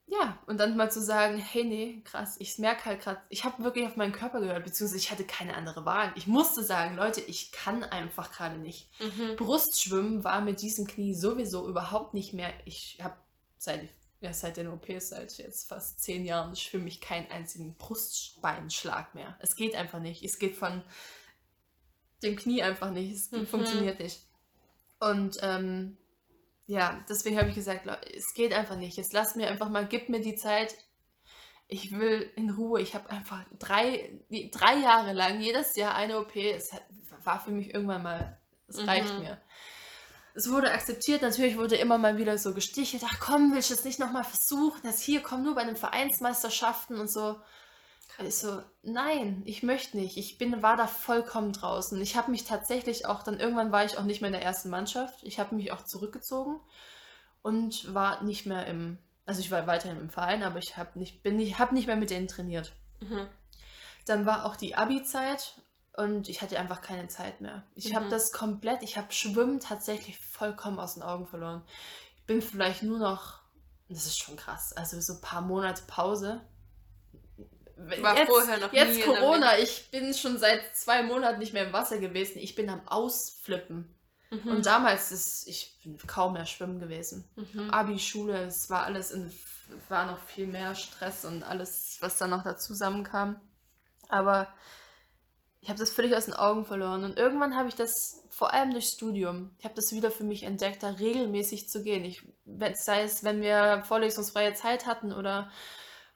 ja, und dann mal zu sagen, hey, nee, krass, ich merke halt gerade, ich habe wirklich auf meinen Körper gehört, beziehungsweise ich hatte keine andere Wahl. Ich musste sagen, Leute, ich kann einfach gerade nicht. Mhm. Brustschwimmen war mit diesem Knie sowieso überhaupt nicht mehr. Ich habe seit, ja, seit den OPs, seit jetzt fast zehn Jahren, schwimme ich keinen einzigen Brustbeinschlag mehr. Es geht einfach nicht. Es geht von dem Knie einfach nicht. Es Mhm. funktioniert nicht. Und ähm, ja, deswegen habe ich gesagt, es geht einfach nicht. Jetzt lass mir einfach mal, gib mir die Zeit. Ich will in Ruhe. Ich habe einfach drei, drei Jahre lang, jedes Jahr eine OP. Es war für mich irgendwann mal, es Mhm. reicht mir. Es wurde akzeptiert, natürlich wurde immer mal wieder so gestichelt. Ach komm, willst du es nicht nochmal versuchen? Das hier, komm nur bei den Vereinsmeisterschaften und so. Ich so, nein, ich möchte nicht. Ich bin, war da vollkommen draußen. Ich habe mich tatsächlich auch, dann irgendwann war ich auch nicht mehr in der ersten Mannschaft. Ich habe mich auch zurückgezogen und war nicht mehr im, also ich war weiterhin im Verein, aber ich habe nicht, bin nicht, habe nicht mehr mit denen trainiert. Mhm. Dann war auch die Abi-Zeit und ich hatte einfach keine Zeit mehr. Ich habe Mhm. das komplett, ich habe Schwimmen tatsächlich vollkommen aus den Augen verloren. Ich bin vielleicht nur noch, das ist schon krass, also so ein paar Monate Pause. War jetzt, vorher noch jetzt Corona, ich bin schon seit zwei Monaten nicht mehr im Wasser gewesen. Ich bin am Ausflippen. Mhm. Und damals ist, ich bin kaum mehr schwimmen gewesen. Mhm. Abi, Schule, es war alles in, war noch viel mehr Stress und alles, was da noch dazu zusammenkam. Aber ich habe das völlig aus den Augen verloren. Und irgendwann habe ich das, vor allem durchs Studium, ich habe das wieder für mich entdeckt, da regelmäßig zu gehen. Ich, sei es, wenn wir vorlesungsfreie Zeit hatten oder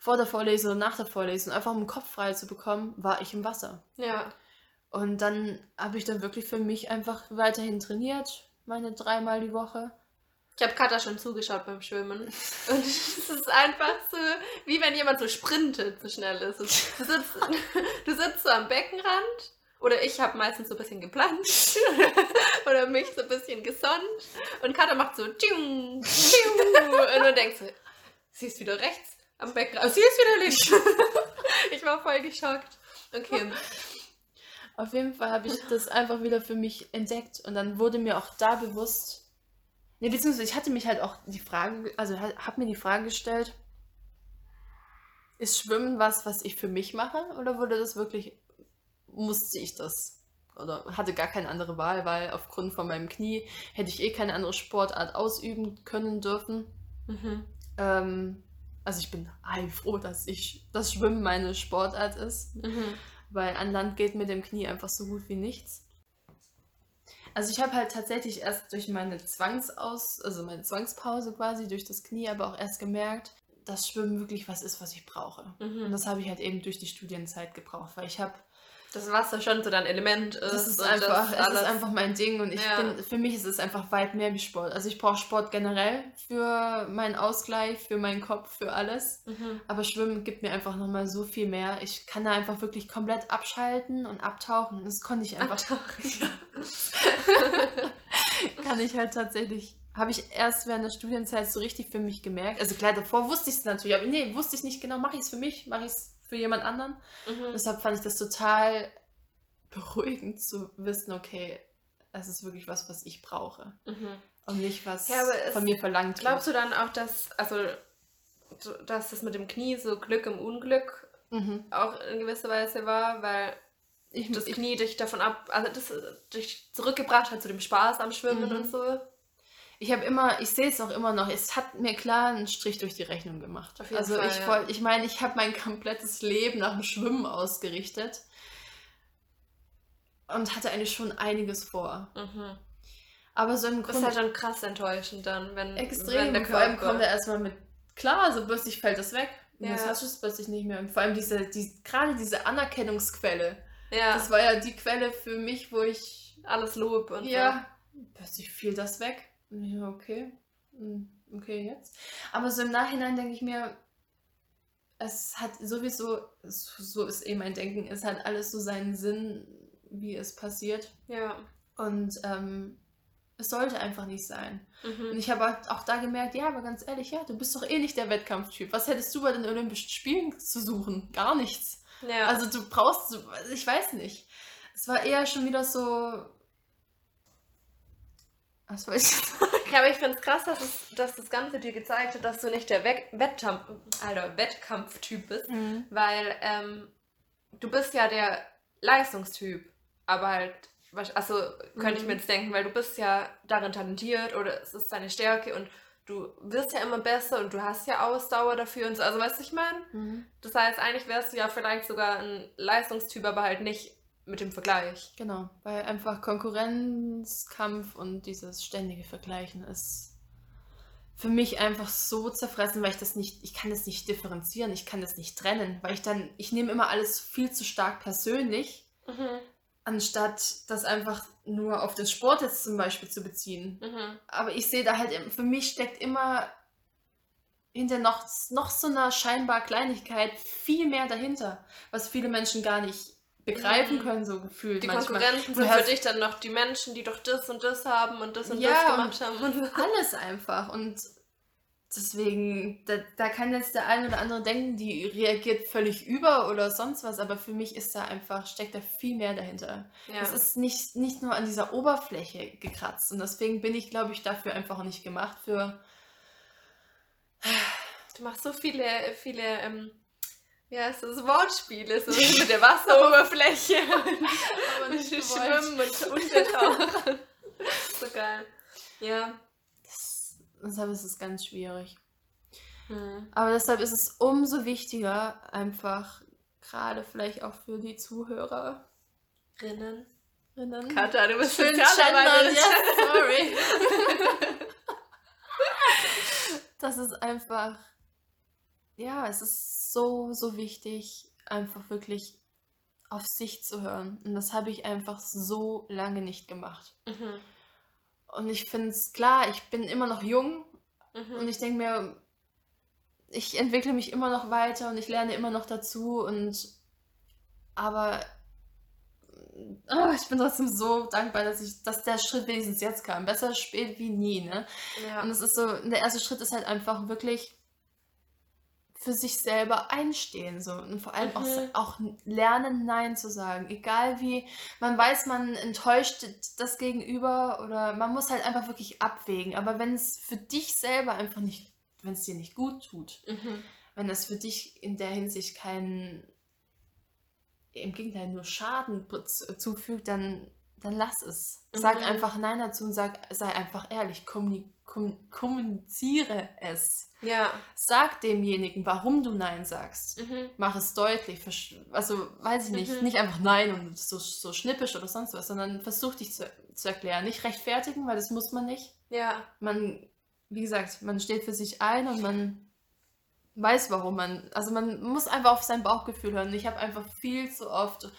vor der Vorlesung oder nach der Vorlesung, einfach um den Kopf frei zu bekommen, war ich im Wasser. Ja. Und dann habe ich dann wirklich für mich einfach weiterhin trainiert, meine dreimal die Woche. Ich habe Katha schon zugeschaut beim Schwimmen. Und es ist einfach so, wie wenn jemand so sprintet, so schnell ist es. Du sitzt, du sitzt so am Beckenrand. Oder ich habe meistens so ein bisschen geplanscht. oder mich so ein bisschen gesonnt. Und Katha macht so tsching, tsching. Und du denkst so, sie ist wieder rechts am Beckenrand. Oh, sie ist wieder links. ich war voll geschockt. Okay. Auf jeden Fall habe ich das einfach wieder für mich entdeckt und dann wurde mir auch da bewusst, ne, beziehungsweise ich hatte mich halt auch die Frage, also habe mir die Frage gestellt, ist Schwimmen was, was ich für mich mache oder wurde das wirklich, musste ich das oder hatte gar keine andere Wahl, weil aufgrund von meinem Knie hätte ich eh keine andere Sportart ausüben können dürfen. Mhm. Ähm, also ich bin heilfroh, dass ich das Schwimmen meine Sportart ist Mhm. weil an Land geht mit dem Knie einfach so gut wie nichts. Also ich habe halt tatsächlich erst durch meine Zwangsaus, also meine Zwangspause quasi, durch das Knie, aber auch erst gemerkt, dass Schwimmen wirklich was ist, was ich brauche. Mhm. Und das habe ich halt eben durch die Studienzeit gebraucht, weil ich habe Das Wasser schon so dein Element ist. Das ist einfach, das ist einfach mein Ding und ich Ja. bin, für mich ist es einfach weit mehr wie Sport. Also ich brauche Sport generell für meinen Ausgleich, für meinen Kopf, für alles. Mhm. Aber Schwimmen gibt mir einfach nochmal so viel mehr. Ich kann da einfach wirklich komplett abschalten und abtauchen. Das konnte ich einfach. kann ich halt tatsächlich. Habe ich erst während der Studienzeit so richtig für mich gemerkt. Also klar, davor wusste ich es natürlich, aber nee, wusste ich nicht genau, mache ich es für mich, mache ich es für jemand anderen. Mhm. Deshalb fand ich das total beruhigend zu wissen, okay, es ist wirklich was, was ich brauche. Mhm. Und nicht was Ja, von mir verlangt Glaubst du dann auch, dass, also, so- dass das mit dem Knie so Glück im Unglück? Mhm. auch in gewisser Weise war, weil Ich, das Knie dich davon ab, also das äh, dich zurückgebracht hat zu dem Spaß am Schwimmen Mhm. und so? Ich habe immer, ich sehe es auch immer noch, es hat mir klar einen Strich durch die Rechnung gemacht. Auf jeden also Fall, ich ja. wollte, ich meine, ich habe mein komplettes Leben nach dem Schwimmen ausgerichtet und hatte eigentlich schon einiges vor. Mhm. Aber so im Das ist Grunde halt dann krass enttäuschend dann, wenn, extrem. wenn der vor allem kommt er erstmal mit, klar, so plötzlich fällt das weg. Und Ja. jetzt hast du es plötzlich nicht mehr. Und vor allem diese, die, gerade diese Anerkennungsquelle. ja, Das war ja die Quelle für mich, wo ich, alles Lob und ja, plötzlich fiel das weg. Ja, okay. Hm, Okay, jetzt. Aber so im Nachhinein denke ich mir, es hat sowieso, so ist eh mein Denken, es hat alles so seinen Sinn, wie es passiert. Ja. Und ähm, es sollte einfach nicht sein. Und Mhm. ich habe auch da gemerkt, ja, aber ganz ehrlich, ja, du bist doch eh nicht der Wettkampftyp. Was hättest du bei den Olympischen Spielen zu suchen? Gar nichts. ja. Also du brauchst, ich weiß nicht. Es war eher schon wieder so. Was soll ich sagen? Ja, aber ich finde es krass, dass, es, dass das Ganze dir gezeigt hat, dass du nicht der Weck Wettkampf, Alter, Wettkampftyp bist, weil ähm, du bist ja der Leistungstyp, aber halt, also könnte ich Mhm. mir jetzt denken, weil du bist ja darin talentiert oder es ist deine Stärke und du wirst ja immer besser und du hast ja Ausdauer dafür und so, also weißt du, ich meine? Mhm. Das heißt, eigentlich wärst du ja vielleicht sogar ein Leistungstyp, aber halt nicht mit dem Vergleich. Genau, weil einfach Konkurrenzkampf und dieses ständige Vergleichen ist für mich einfach so zerfressen, weil ich das nicht, ich kann das nicht differenzieren, ich kann das nicht trennen, weil ich dann, ich nehme immer alles viel zu stark persönlich, Mhm. anstatt das einfach nur auf den Sport jetzt zum Beispiel zu beziehen. Mhm. Aber ich sehe da halt, für mich steckt immer hinter noch, noch so einer scheinbar Kleinigkeit viel mehr dahinter, was viele Menschen gar nicht begreifen Mhm. können, so gefühlt Die manchmal. Konkurrenten sind für dich dann noch die Menschen, die doch das und das haben und das und Ja, das gemacht haben. Und. Alles einfach und deswegen, da, da kann jetzt der eine oder andere denken, die reagiert völlig über oder sonst was, aber für mich ist da einfach, steckt da viel mehr dahinter. Ja. Es ist nicht, nicht nur an dieser Oberfläche gekratzt und deswegen bin ich, glaube ich, dafür einfach auch nicht gemacht für Du machst so viele, viele, ähm, wie heißt das, Wortspiele, so mit der Wasseroberfläche. und gewollt. Schwimmen und Untertauchen. so geil. Ja. Das, deshalb ist es ganz schwierig. Hm. Aber deshalb ist es umso wichtiger, einfach gerade vielleicht auch für die Zuhörerinnen. Rinnen. Katha, du bist Schön Sozialarbeiterin. ja, sorry. das ist einfach, ja, es ist so, so wichtig, einfach wirklich auf sich zu hören. Und das habe ich einfach so lange nicht gemacht. Mhm. Und ich finde es klar, ich bin immer noch jung Mhm. und ich denke mir, ich entwickle mich immer noch weiter und ich lerne immer noch dazu und aber oh, ich bin trotzdem so dankbar, dass ich, dass der Schritt wenigstens jetzt kam. Besser spät wie nie, ne? ja. Und es ist so, der erste Schritt ist halt einfach wirklich für sich selber einstehen so und vor allem auch, Mhm. auch lernen Nein zu sagen, egal wie man weiß, man enttäuscht das Gegenüber oder man muss halt einfach wirklich abwägen, aber wenn es für dich selber einfach nicht, wenn es dir nicht gut tut, Mhm. wenn das für dich in der Hinsicht keinen, im Gegenteil nur Schaden zu- zufügt, dann dann lass es. Sag Mhm. einfach Nein dazu und sag, sei einfach ehrlich. Kommuni kom kommuniziere es. Ja. Sag demjenigen, warum du Nein sagst. Mhm. Mach es deutlich. Also, weiß ich nicht. Mhm. Nicht einfach Nein und so, so schnippisch oder sonst was, sondern versuch dich zu, zu erklären. Nicht rechtfertigen, weil das muss man nicht. Ja. Man, wie gesagt, man steht für sich ein und man weiß, warum man. Also, man muss einfach auf sein Bauchgefühl hören. Ich habe einfach viel zu oft. Und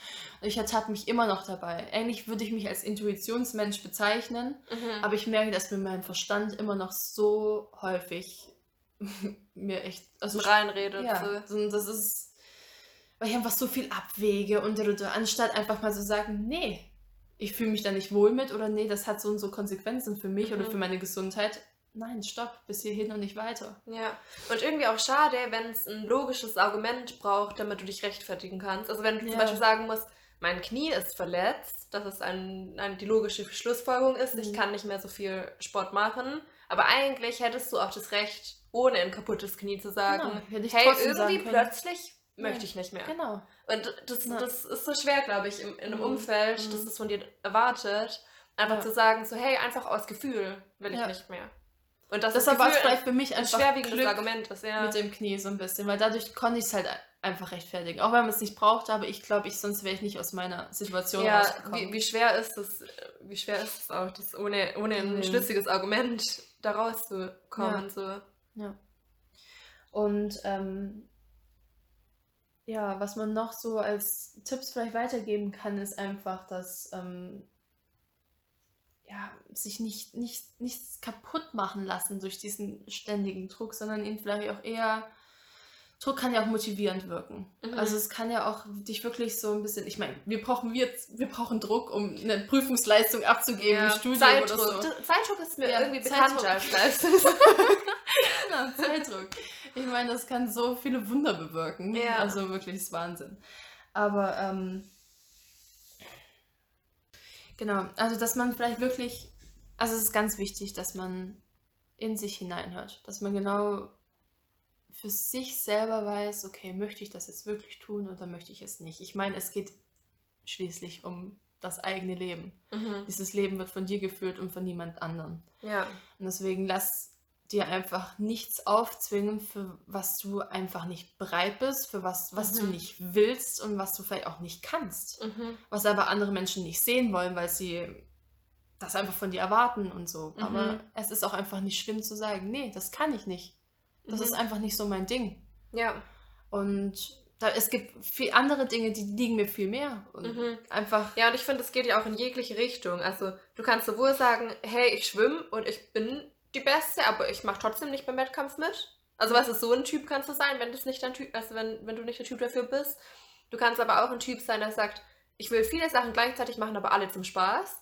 ich ertappe mich immer noch dabei. Eigentlich würde ich mich als Intuitionsmensch bezeichnen. Mhm. Aber ich merke, dass mir mein Verstand immer noch so häufig mir echt. Also reinredet. ja, So. das ist. Weil ich einfach so viel abwäge und anstatt einfach mal so sagen, nee, ich fühle mich da nicht wohl mit oder nee, das hat so und so Konsequenzen für mich oder Mhm. für meine Gesundheit. Nein, stopp, bis hierhin und nicht weiter. Ja, und irgendwie auch schade, wenn es ein logisches Argument braucht, damit du dich rechtfertigen kannst. Also wenn du zum Ja. Beispiel sagen musst, mein Knie ist verletzt, dass es ein, ein, die logische Schlussfolgerung ist, ich Mhm. kann nicht mehr so viel Sport machen. Aber eigentlich hättest du auch das Recht, ohne ein kaputtes Knie zu sagen, Genau, ich hey, irgendwie plötzlich möchte ich nicht mehr. Genau. Und das, Ja. das ist so schwer, glaube ich, in, in einem Mhm. Umfeld, Mhm. das es von dir erwartet, einfach Ja. zu sagen, so hey, einfach aus Gefühl will ich nicht mehr. Und das, Deshalb war vielleicht für mich ein schwerwiegendes Glück Argument ist, ja. mit dem Knie so ein bisschen, weil dadurch konnte ich es halt einfach rechtfertigen. Auch wenn man es nicht braucht, aber ich glaube, ich, sonst wäre ich nicht aus meiner Situation ja, rausgekommen. wie, wie schwer ist es, wie schwer ist es auch, das ohne, ohne ein Mhm. schlüssiges Argument da rauszukommen. Ja. So. Ja. Und ähm, ja, was man noch so als Tipps vielleicht weitergeben kann, ist einfach, dass ähm, ja, sich nicht, nicht, nichts kaputt machen lassen durch diesen ständigen Druck, sondern ihn vielleicht auch eher. Druck kann ja auch motivierend wirken. Mhm. Also es kann ja auch dich wirklich so ein bisschen, ich meine, wir brauchen wir, wir brauchen Druck, um eine Prüfungsleistung abzugeben Ja, im Studium Zeitdruck. oder so. Das- Zeitdruck ist mir Ja, irgendwie Zeitdruck. bekannter als Leistung. Genau, Zeitdruck. Ich meine, das kann so viele Wunder bewirken. Ja. Also wirklich ist Wahnsinn. Aber ähm, genau, also dass man vielleicht wirklich, also es ist ganz wichtig, dass man in sich hineinhört, dass man genau für sich selber weiß, okay, möchte ich das jetzt wirklich tun oder möchte ich es nicht. Ich meine, es geht schließlich um das eigene Leben. mhm. Dieses Leben wird von dir geführt und von niemand anderem. Ja. Und deswegen lass dir einfach nichts aufzwingen, für was du einfach nicht bereit bist, für was, was du Mhm. nicht willst und was du vielleicht auch nicht kannst. Mhm. Was aber andere Menschen nicht sehen wollen, weil sie das einfach von dir erwarten und so. Mhm. Aber es ist auch einfach nicht schlimm zu sagen, nee, das kann ich nicht. Das Mhm. ist einfach nicht so mein Ding. Ja. Und da, es gibt viel andere Dinge, die liegen mir viel mehr. Und Mhm. einfach, Ja, und ich finde, es geht ja auch in jegliche Richtung. Also, du kannst sowohl sagen, hey, ich schwimme und ich bin die Beste, aber ich mache trotzdem nicht beim Wettkampf mit. Also, was ist so ein Typ kannst du sein, wenn das nicht dein Typ, also wenn, wenn du nicht der Typ dafür bist. Du kannst aber auch ein Typ sein, der sagt, ich will viele Sachen gleichzeitig machen, aber alle zum Spaß.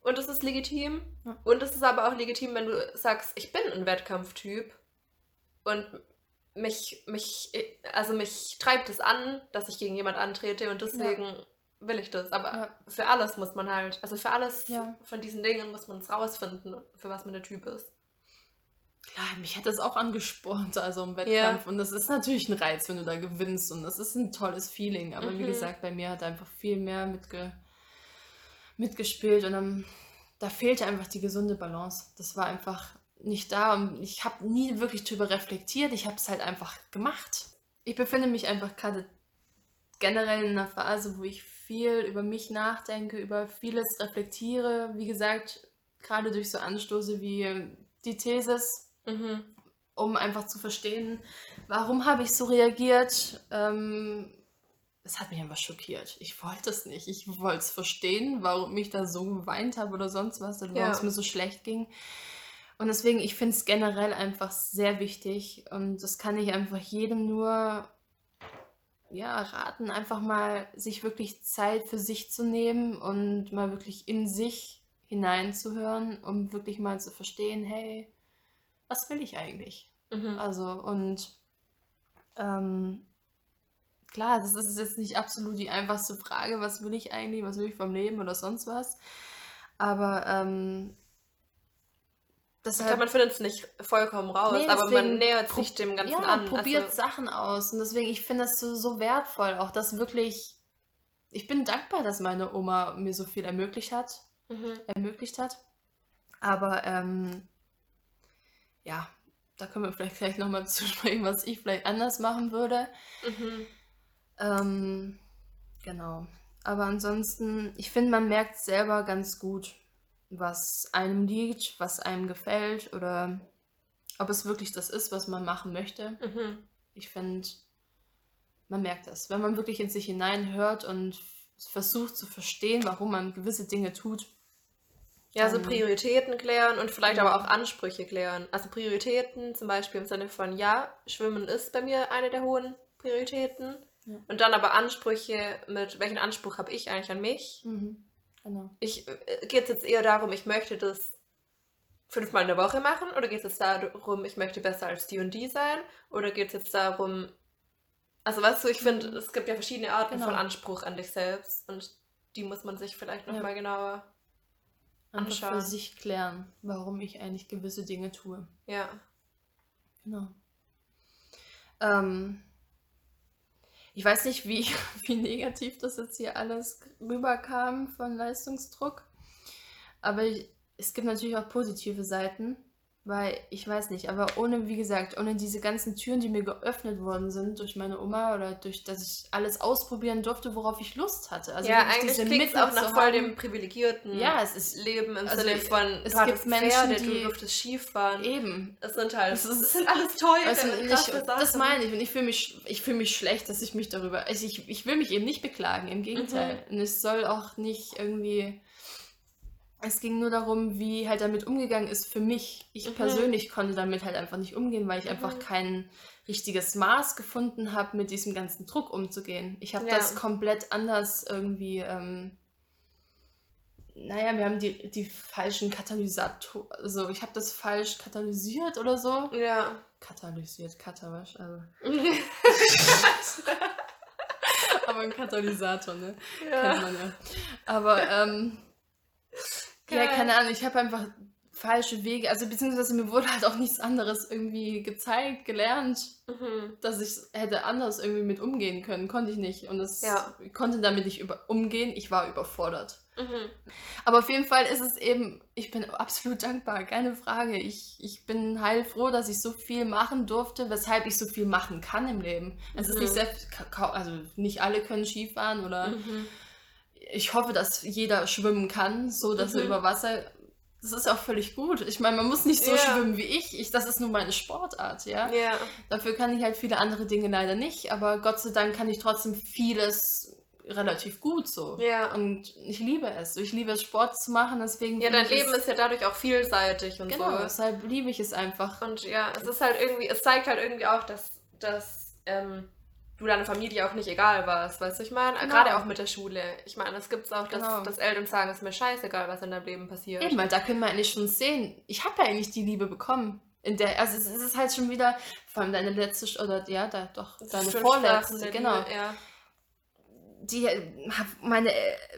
Und das ist legitim. Ja. Und es ist aber auch legitim, wenn du sagst, ich bin ein Wettkampftyp und mich, mich, also mich treibt es an, dass ich gegen jemand antrete und deswegen will ich das. Aber Ja. für alles muss man halt, also für alles Ja. von diesen Dingen muss man es rausfinden, für was man der Typ ist. klar, mich hat das auch angespornt, also im Wettkampf. Und das ist natürlich ein Reiz, wenn du da gewinnst. Und das ist ein tolles Feeling. Aber wie Mhm. gesagt, bei mir hat einfach viel mehr mitge mitgespielt. Und dann, da fehlte einfach die gesunde Balance. Das war einfach nicht da. Und ich habe nie wirklich drüber reflektiert. Ich habe es halt einfach gemacht. Ich befinde mich einfach gerade generell in einer Phase, wo ich viel über mich nachdenke, über vieles reflektiere. Wie gesagt, gerade durch so Anstoße wie die Thesis, Mhm. um einfach zu verstehen, warum habe ich so reagiert. Ähm, es hat mich einfach schockiert. Ich wollte es nicht. Ich wollte es verstehen, warum ich da so geweint habe oder sonst was, oder warum Ja. es mir so schlecht ging. Und deswegen, ich finde es generell einfach sehr wichtig und das kann ich einfach jedem nur ja, raten, einfach mal sich wirklich Zeit für sich zu nehmen und mal wirklich in sich hineinzuhören, um wirklich mal zu verstehen, hey, was will ich eigentlich? Mhm. Also, und ähm, klar, das ist jetzt nicht absolut die einfachste Frage, was will ich eigentlich, was will ich vom Leben oder sonst was. Aber ähm, Ich glaube, deshalb man findet es nicht vollkommen raus, Nee, aber man nähert sich dem Ganzen ja, an. probiert Also, Sachen aus. Und deswegen, ich finde das so, so wertvoll, auch das wirklich ich bin dankbar, dass meine Oma mir so viel ermöglicht hat. Mhm. Ermöglicht hat. Aber ähm, ja, da können wir vielleicht gleich nochmal zu sprechen, was ich vielleicht anders machen würde. Mhm. Ähm, genau. Aber ansonsten, ich finde, man merkt selber ganz gut, was einem liegt, was einem gefällt oder ob es wirklich das ist, was man machen möchte. Mhm. Ich finde, man merkt das. Wenn man wirklich in sich hineinhört und versucht zu verstehen, warum man gewisse Dinge tut. Ja, so Prioritäten klären und vielleicht aber auch Ansprüche klären. Also Prioritäten zum Beispiel im Sinne von, ja, Schwimmen ist bei mir eine der hohen Prioritäten. Ja. Und dann aber Ansprüche mit, welchen Anspruch habe ich eigentlich an mich? Mhm. Genau. Ich, äh, geht es jetzt eher darum, ich möchte das fünfmal in der Woche machen? Oder geht es jetzt darum, ich möchte besser als die und die sein? Oder geht es jetzt darum, also weißt du, ich finde, es gibt ja verschiedene Arten Genau. von Anspruch an dich selbst und die muss man sich vielleicht Ja. nochmal genauer Einfach für Anschauen. sich klären, warum ich eigentlich gewisse Dinge tue. Ja. Genau. Ähm, ich weiß nicht, wie, wie negativ das jetzt hier alles rüberkam von Leistungsdruck. Aber ich, es gibt natürlich auch positive Seiten, weil ich weiß nicht, aber ohne, wie gesagt, ohne diese ganzen Türen, die mir geöffnet worden sind durch meine Oma oder durch, dass ich alles ausprobieren durfte, worauf ich Lust hatte. Also ja, eigentlich klingt es auch nach voll haben. dem privilegierten Ja, es ist Leben im also Sinne von, es du gibt Menschen, Pferde, die- du durftest Skifahren. eben. Es sind halt, Es ist- es sind alles teure, Weißt du, ich, das meine ich. Und ich fühle mich, ich fühl mich schlecht, dass ich mich darüber. Also ich, ich will mich eben nicht beklagen, im Gegenteil. Und es soll auch nicht irgendwie. Es ging nur darum, wie halt damit umgegangen ist für mich. Ich Mhm. persönlich konnte damit halt einfach nicht umgehen, weil ich einfach Mhm. kein richtiges Maß gefunden habe, mit diesem ganzen Druck umzugehen. Ich habe Ja. das komplett anders irgendwie. Ähm, naja, wir haben die, die falschen Katalysator. Also ich habe das falsch katalysiert oder so. Ja. Katalysiert, Katawasch, also. Aber ein Katalysator, ne? Kennt ja. man ja. Aber, ähm, ja, Geil. keine Ahnung, ich habe einfach falsche Wege, also beziehungsweise mir wurde halt auch nichts anderes irgendwie gezeigt, gelernt, Mhm. dass ich hätte anders irgendwie mit umgehen können. Konnte ich nicht. Und das Ja. ich konnte damit nicht über umgehen. Ich war überfordert. Mhm. Aber auf jeden Fall ist es eben, ich bin absolut dankbar, keine Frage. Ich, ich bin heilfroh, dass ich so viel machen durfte, weshalb ich so viel machen kann im Leben. Es ist Mhm. nicht selbst, ka- also nicht alle können Skifahren oder Mhm. Ich hoffe, dass jeder schwimmen kann, so dass er Mhm. über Wasser. Das ist auch völlig gut. Ich meine, man muss nicht so Ja. schwimmen wie ich. ich. Das ist nur meine Sportart, ja. Ja. Dafür kann ich halt viele andere Dinge leider nicht, aber Gott sei Dank kann ich trotzdem vieles relativ gut so. Ja. Und ich liebe es. Ich liebe es, Sport zu machen, deswegen. Ja, dein Leben ist ja dadurch auch vielseitig und Genau, so. deshalb liebe ich es einfach. Und ja, es ist halt irgendwie, es zeigt halt irgendwie auch, dass, dass ähm, du deiner Familie auch nicht egal warst, weißt du, ich meine, Genau. gerade auch mit der Schule. Ich meine, es gibt auch, dass, Genau. dass Eltern sagen, es ist mir scheißegal, was in deinem Leben passiert. Eben, weil da können wir eigentlich schon sehen, ich habe ja eigentlich die Liebe bekommen. In der, also es ist halt schon wieder, vor allem deine letzte, oder ja, da, doch, Das deine vorletzte, Sprachen genau. Liebe, Ja. Die, meine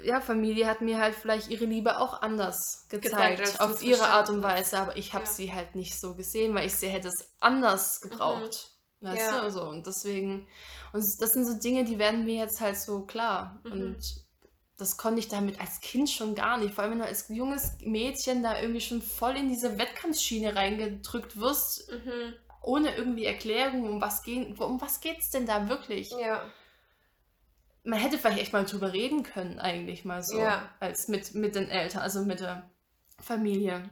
ja, Familie hat mir halt vielleicht ihre Liebe auch anders gezeigt, Gezeigt, auf ihre Art und Weise, aber ich habe Ja. sie halt nicht so gesehen, weil ich sie hätte es anders gebraucht. Weißt Ja. du, so und deswegen, und das sind so Dinge, die werden mir jetzt halt so klar Mhm. und das konnte ich damit als Kind schon gar nicht, vor allem wenn du als junges Mädchen da irgendwie schon voll in diese Wettkampfschiene reingedrückt wirst, Mhm. ohne irgendwie Erklärung, um was gehen, um was geht's denn da wirklich? Ja. man hätte vielleicht echt mal drüber reden können, eigentlich mal so. Ja. Als mit, mit den Eltern, also mit der Familie.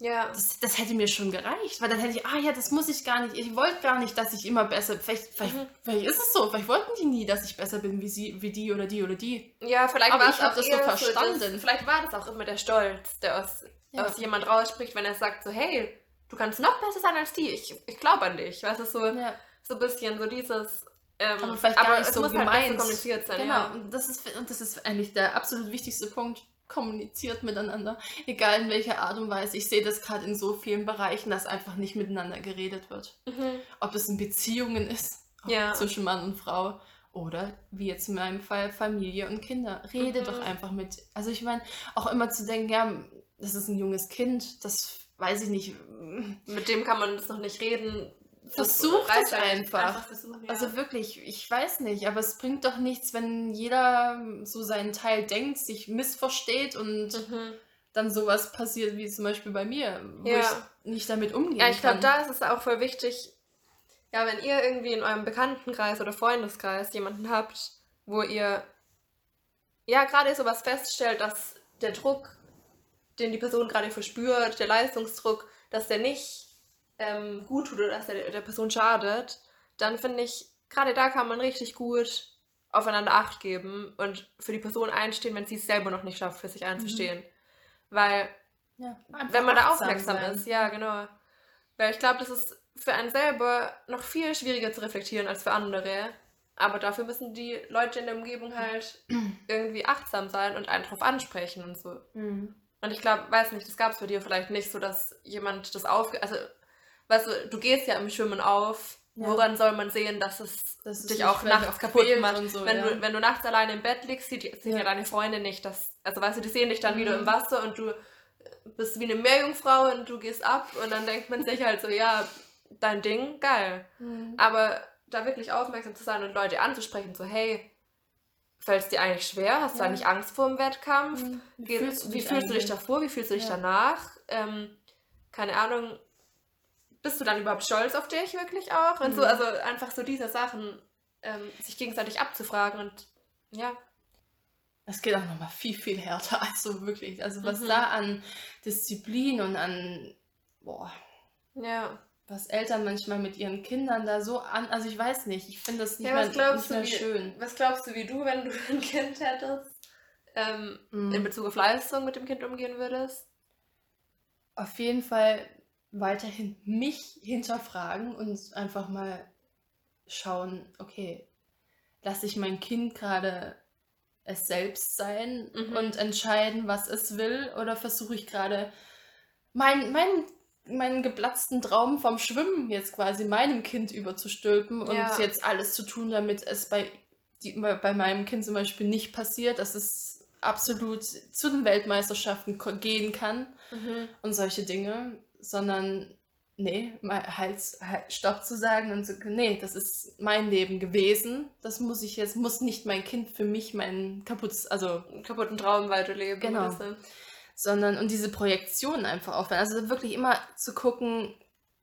Ja. Das, das hätte mir schon gereicht, weil dann hätte ich, ah ja, das muss ich gar nicht. Ich wollte gar nicht, dass ich immer besser. Vielleicht, vielleicht, Mhm. vielleicht ist es so, vielleicht wollten die nie, dass ich besser bin wie sie, wie die oder die oder die. Ja, vielleicht Aber war ich es hab auch das so verstanden. das, vielleicht war das auch immer der Stolz, der aus, Ja. aus jemand rausspricht, wenn er sagt so, hey, du kannst noch besser sein als die. Ich, ich glaube an dich. Weißt du, so, Ja. so ein bisschen so dieses. Ähm, Aber vielleicht gar nicht es so muss halt gemeint. kommuniziert sein. Genau, Ja. und das ist und das ist eigentlich der absolut wichtigste Punkt. Kommuniziert miteinander, egal in welcher Art und Weise. Ich sehe das gerade in so vielen Bereichen, dass einfach nicht miteinander geredet wird. Mhm. ob es in Beziehungen ist, Ja. zwischen Mann und Frau oder wie jetzt in meinem Fall Familie und Kinder. Rede Mhm. doch einfach mit. Also ich meine, auch immer zu denken, ja, das ist ein junges Kind, das weiß ich nicht. Mit dem kann man das noch nicht reden. Versucht es reißt einfach. versuchen, ja. Also wirklich, ich weiß nicht, aber es bringt doch nichts, wenn jeder so seinen Teil denkt, sich missversteht und Mhm. dann sowas passiert wie zum Beispiel bei mir, wo Ja. ich nicht damit umgehen Ja, ich glaube, kann. da ist es auch voll wichtig, ja, wenn ihr irgendwie in eurem Bekanntenkreis oder Freundeskreis jemanden habt, wo ihr ja gerade sowas feststellt, dass der Druck, den die Person gerade verspürt, der Leistungsdruck, dass der nicht ähm, gut tut oder dass der der Person schadet, dann finde ich, gerade da kann man richtig gut aufeinander Acht geben und für die Person einstehen, wenn sie es selber noch nicht schafft, für sich einzustehen. Weil ja, wenn man da aufmerksam sein. ist, ja, genau. Weil ich glaube, das ist für einen selber noch viel schwieriger zu reflektieren als für andere. Aber dafür müssen die Leute in der Umgebung halt irgendwie achtsam sein und einen drauf ansprechen und so. Mhm. Und ich glaube, weiß nicht, das gab es bei dir vielleicht nicht so, dass jemand das aufge... Also, weißt du, du gehst ja im Schwimmen auf. Ja. Woran soll man sehen, dass es Dass es dich dich auch nachts auch kaputt macht? und so, wenn, ja. du, wenn du nachts alleine im Bett liegst, sieht, sehen ja. Ja. deine Freunde nicht, dass... Also, weißt du, die sehen dich dann wieder Mhm. im Wasser und du bist wie eine Meerjungfrau und du gehst ab und dann denkt man sich halt so, ja, dein Ding, geil. Mhm. Aber da wirklich aufmerksam zu sein und Leute anzusprechen, so, hey, fällt es dir eigentlich schwer? Hast du eigentlich Angst vor dem Wettkampf? Mhm. Wie, fühlst, du, wie fühlst du dich davor? Wie fühlst du dich danach? Ähm, keine Ahnung. Bist du dann überhaupt stolz auf dich wirklich auch? Und so, Mhm. also einfach so diese Sachen, ähm, sich gegenseitig abzufragen und ja. Das geht auch nochmal viel, viel härter. Also wirklich. Also was Mhm. da an Disziplin und an, boah, Ja. was Eltern manchmal mit ihren Kindern da so an, also ich weiß nicht, ich finde das nicht ja glaubst nicht mehr wie, schön. was glaubst du, wie du, wenn du ein Kind hättest, ähm, Mhm. in Bezug auf Leistung mit dem Kind umgehen würdest? Auf jeden Fall weiterhin mich hinterfragen und einfach mal schauen, okay, lasse ich mein Kind gerade es selbst sein Mhm. und entscheiden, was es will, oder versuche ich gerade mein, mein, meinen geplatzten Traum vom Schwimmen jetzt quasi meinem Kind überzustülpen und Ja. jetzt alles zu tun, damit es bei, die, bei meinem Kind zum Beispiel nicht passiert, dass es absolut zu den Weltmeisterschaften gehen kann Mhm. und solche Dinge, sondern nee, mal halt, halt Stopp zu sagen und zu nee, das ist mein Leben gewesen. Das muss ich jetzt, muss nicht mein Kind für mich mein kaputtes, also, kaputten Traum weiterleben. Genau. Sondern und diese Projektion einfach aufhören. Also wirklich immer zu gucken,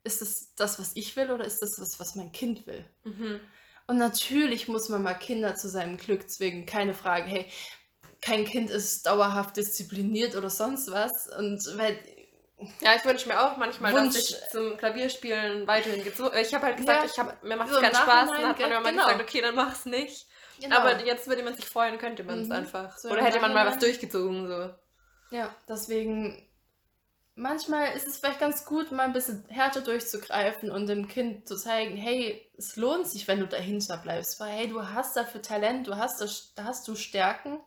ist das das, was ich will oder ist das was, was mein Kind will? Mhm. Und natürlich muss man mal Kinder zu seinem Glück zwingen, keine Frage. Hey, kein Kind ist dauerhaft diszipliniert oder sonst was. Und weil Ja, ich wünsche mir auch manchmal, Wunsch- dass ich zum Klavierspielen weiterhin gezwungen. Ich habe halt gesagt, Ja, ich hab, mir macht so es im keinen Spaß. Dann hat man immer genau. gesagt, okay, dann mach's nicht. Genau. Aber jetzt würde man sich freuen, könnte man es Mhm. einfach. So Oder hätte man mal was durchgezogen. So. Ja, deswegen, manchmal ist es vielleicht ganz gut, mal ein bisschen härter durchzugreifen und dem Kind zu zeigen, hey, es lohnt sich, wenn du dahinter bleibst, weil hey, du hast dafür Talent, du hast das, da hast du Stärken,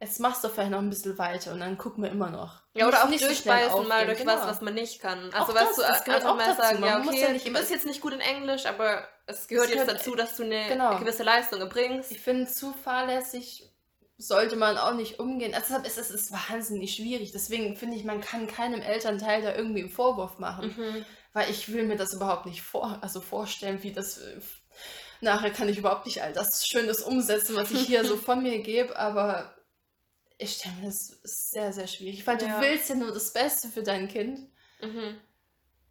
jetzt machst du vielleicht noch ein bisschen weiter und dann gucken wir immer noch. Ja, oder auch Nicht so durchbeißen mal durch was, genau. was man nicht kann. Auch Also, weißt das, du, das gehört einfach auch mal dazu. sagen, Man ja, okay, ja nicht du immer- bist jetzt nicht gut in Englisch, aber es gehört Es jetzt gehört- dazu, dass du eine Genau. gewisse Leistung erbringst. Ich finde, zu fahrlässig sollte man auch nicht umgehen. Also, es ist, es ist wahnsinnig schwierig. Deswegen finde ich, man kann keinem Elternteil da irgendwie einen Vorwurf machen. Mhm. Weil ich will mir das überhaupt nicht vor, also vorstellen, wie das. äh, Nachher kann ich überhaupt nicht all das Schönes umsetzen, was ich hier so von mir gebe, aber ich stelle mir das sehr, sehr schwierig. Weil Ja. du willst ja nur das Beste für dein Kind. Mhm.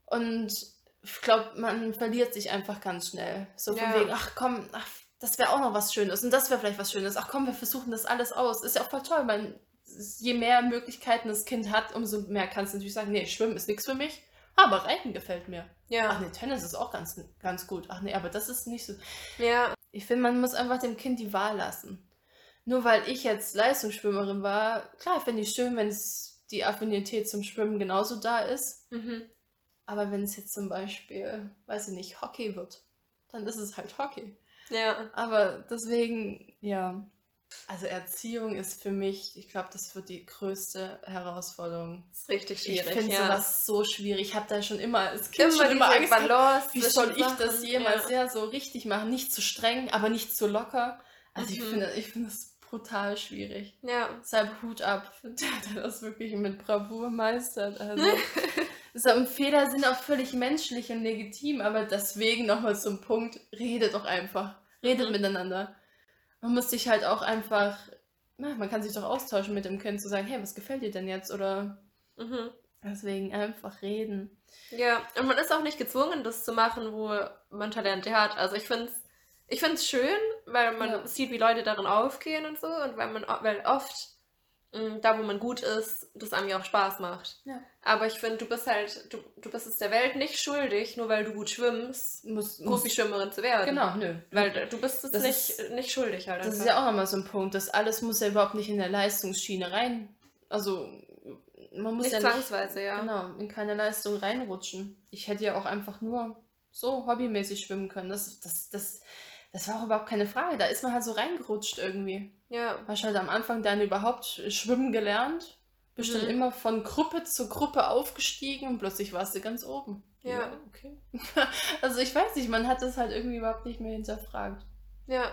Und ich glaube, man verliert sich einfach ganz schnell. So von Ja. wegen, ach komm, ach, das wäre auch noch was Schönes und das wäre vielleicht was Schönes. Ach komm, wir versuchen das alles aus. Ist ja auch voll toll. Man, je mehr Möglichkeiten das Kind hat, umso mehr kannst du natürlich sagen, nee, Schwimmen ist nichts für mich. Aber Reiten gefällt mir. Ach Ja. nee, Tennis ist auch ganz, ganz gut. Ach nee, aber das ist nicht so. Ja. Ich finde, man muss einfach dem Kind die Wahl lassen. Nur weil ich jetzt Leistungsschwimmerin war, klar finde ich schön, wenn es die Affinität zum Schwimmen genauso da ist. Mhm. Aber wenn es jetzt zum Beispiel, weiß ich nicht, Hockey wird, dann ist es halt Hockey. Ja. Aber deswegen, ja. Also Erziehung ist für mich, ich glaube, das wird die größte Herausforderung. Ist richtig Ich schwierig. finde ja. sowas so schwierig. Ich habe da schon immer als Kind Immer schon immer Angst Balance. wie soll ich das jemals Ja. ja. so richtig machen? Nicht zu streng, aber nicht zu locker. Also ich Mhm. finde, ich finde das brutal schwierig. ja. Deshalb Hut ab, der, der das wirklich mit Bravour meistert. Also So, Fehler sind auch völlig menschlich und legitim, aber deswegen nochmal zum Punkt, redet doch einfach. Redet Mhm. miteinander. Man muss sich halt auch einfach, na, man kann sich doch austauschen mit dem Kind, zu sagen, hey, was gefällt dir denn jetzt? Oder Mhm. deswegen einfach reden. Ja, und man ist auch nicht gezwungen, das zu machen, wo man Talente hat. Also ich finde es ich find's schön, weil man Ja. sieht, wie Leute darin aufgehen und so und weil man weil oft da, wo man gut ist, das einem ja auch Spaß macht. Ja. Aber ich finde, du bist halt, du, du bist es der Welt nicht schuldig, nur weil du gut schwimmst, Muss, Profischwimmerin zu werden. genau, nö. Weil du bist es Das nicht, ist- nicht schuldig halt Das einfach. ist ja auch nochmal so ein Punkt. Das alles muss ja überhaupt nicht in der Leistungsschiene rein. Also, man muss nicht ja nicht zwangsweise, ja. genau, in keine Leistung reinrutschen. Ich hätte ja auch einfach nur so hobbymäßig schwimmen können. Das, das, das, das war auch überhaupt keine Frage. Da ist man halt so reingerutscht irgendwie. Ja, Hast halt am Anfang dann überhaupt schwimmen gelernt. Bist dann Mhm. immer von Gruppe zu Gruppe aufgestiegen und plötzlich warst du ganz oben. Ja. okay. also ich weiß nicht, man hat das halt irgendwie überhaupt nicht mehr hinterfragt. ja.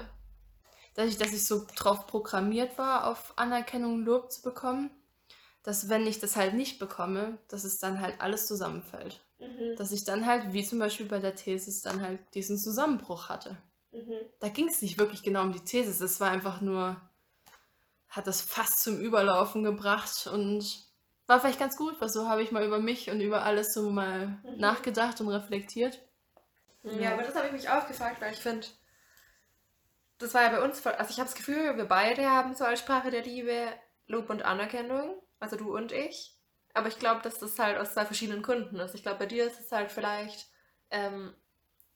Dadurch, dass ich so drauf programmiert war, auf Anerkennung und Lob zu bekommen, dass wenn ich das halt nicht bekomme, dass es dann halt alles zusammenfällt. Mhm. Dass ich dann halt, wie zum Beispiel bei der Thesis, dann halt diesen Zusammenbruch hatte. Mhm. Da ging es nicht wirklich genau um die Thesis, es war einfach nur, hat das fast zum Überlaufen gebracht und war vielleicht ganz gut, weil so habe ich mal über mich und über alles so mal Mhm. nachgedacht und reflektiert. Ja, aber das habe ich mich auch gefragt, weil ich finde, das war ja bei uns voll. Also ich habe das Gefühl, wir beide haben so als Sprache der Liebe Lob und Anerkennung. Also du und ich. Aber ich glaube, dass das halt aus zwei verschiedenen Gründen ist. Ich glaube, bei dir ist es halt vielleicht, ähm,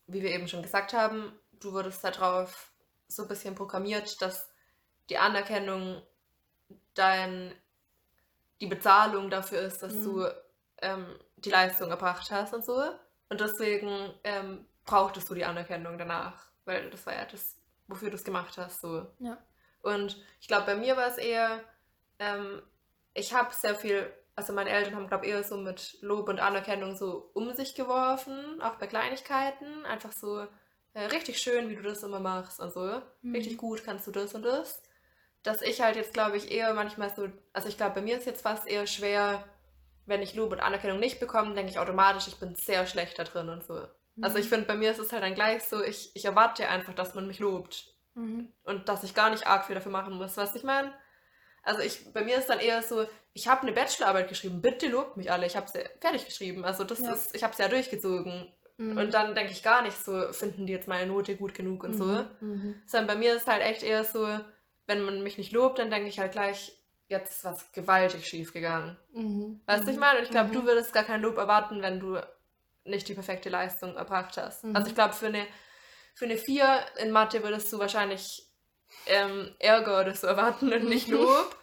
wie wir eben schon gesagt haben, du wurdest darauf so ein bisschen programmiert, dass die Anerkennung dein, die Bezahlung dafür ist, dass Mhm. du ähm, die Leistung erbracht hast und so. Und deswegen ähm, brauchtest du die Anerkennung danach, weil das war ja das, wofür du es gemacht hast. So. Ja. Und ich glaube, bei mir war es eher, ähm, ich habe sehr viel, also meine Eltern haben, glaube ich, eher so mit Lob und Anerkennung so um sich geworfen, auch bei Kleinigkeiten. Einfach so, äh, richtig schön, wie du das immer machst und so. Mhm. Richtig gut kannst du das und das. Dass ich halt jetzt, glaube ich, eher manchmal so, also ich glaube, bei mir ist jetzt fast eher schwer, wenn ich Lob und Anerkennung nicht bekomme, denke ich automatisch, ich bin sehr schlecht da drin und so. Also ich finde, bei mir ist es halt dann gleich so, ich, ich erwarte einfach, dass man mich lobt Mhm. und dass ich gar nicht arg viel dafür machen muss, was ich meine. Also ich, bei mir ist dann eher so, ich habe eine Bachelorarbeit geschrieben, bitte lobt mich alle, ich habe sie fertig geschrieben, also das Ja. ist, ich habe sie ja durchgezogen Mhm. und dann denke ich gar nicht so, finden die jetzt meine Note gut genug und so. Mhm. Mhm. Sondern bei mir ist halt echt eher so, wenn man mich nicht lobt, dann denke ich halt gleich, jetzt ist was gewaltig schief gegangen. Mhm. Weißt du, Mhm. ich meine? Und ich glaube, Mhm. du würdest gar kein Lob erwarten, wenn du nicht die perfekte Leistung erbracht hast. Mhm. Also ich glaube, für eine, für eine 4 in Mathe würdest du wahrscheinlich ähm, Ärger oder so erwarten und nicht Mhm. Lob.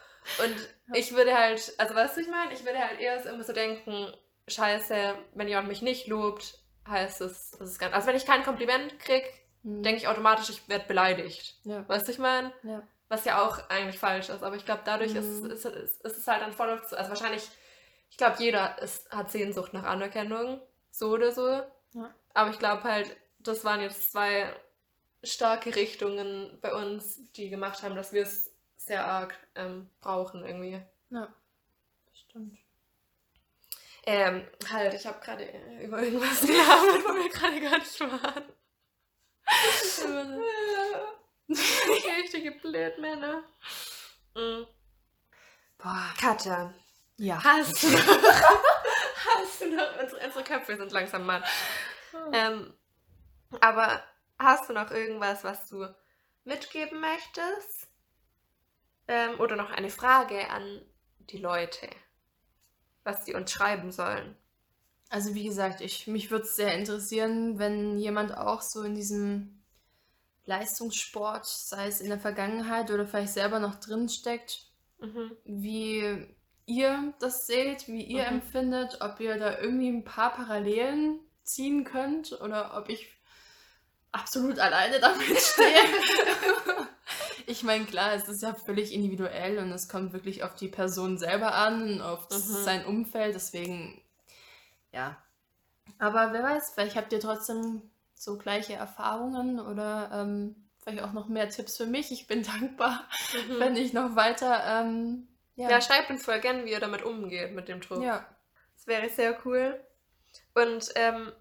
Und ich würde halt, also weißt du, ich meine, ich würde halt eher so immer so denken, scheiße, wenn jemand mich nicht lobt, heißt es, das ist ganz, also wenn ich kein Kompliment krieg, Mhm. denke ich automatisch, ich werde beleidigt. Ja. Weißt du, ich meine? Ja. Was ja auch eigentlich falsch ist. Aber ich glaube, dadurch Mhm. ist, ist, ist, ist es halt dann voll auf, also wahrscheinlich, ich glaube, jeder ist, hat Sehnsucht nach Anerkennung, so oder so. Ja. Aber ich glaube halt, das waren jetzt zwei starke Richtungen bei uns, die gemacht haben, dass wir es sehr arg ähm, brauchen irgendwie. Ja. Stimmt. Ähm, halt, ich habe gerade über irgendwas gelabert, wo wir gerade gar nicht waren. Richtige Blödmänner. Mhm. Boah. Katja, Ja. hast du noch, hast du noch, unsere, unsere Köpfe sind langsam Mann. Ähm, aber hast du noch irgendwas, was du mitgeben möchtest? Ähm, oder noch eine Frage an die Leute, was sie uns schreiben sollen? Also wie gesagt, ich, mich würde es sehr interessieren, wenn jemand auch so in diesem Leistungssport, sei es in der Vergangenheit oder vielleicht selber noch drin steckt, Mhm. wie ihr das seht, wie ihr Mhm. empfindet, ob ihr da irgendwie ein paar Parallelen ziehen könnt oder ob ich absolut alleine damit stehe. Ich meine, klar, es ist ja völlig individuell und es kommt wirklich auf die Person selber an, auf Mhm. sein Umfeld, deswegen, ja. Aber wer weiß, vielleicht habt ihr trotzdem so gleiche Erfahrungen oder ähm, vielleicht auch noch mehr Tipps für mich. Ich bin dankbar, Mhm. wenn ich noch weiter, ähm, ja. Ja, schreibt uns voll gern, wie ihr damit umgeht, mit dem Druck. ja. Das wäre sehr cool. Und ähm,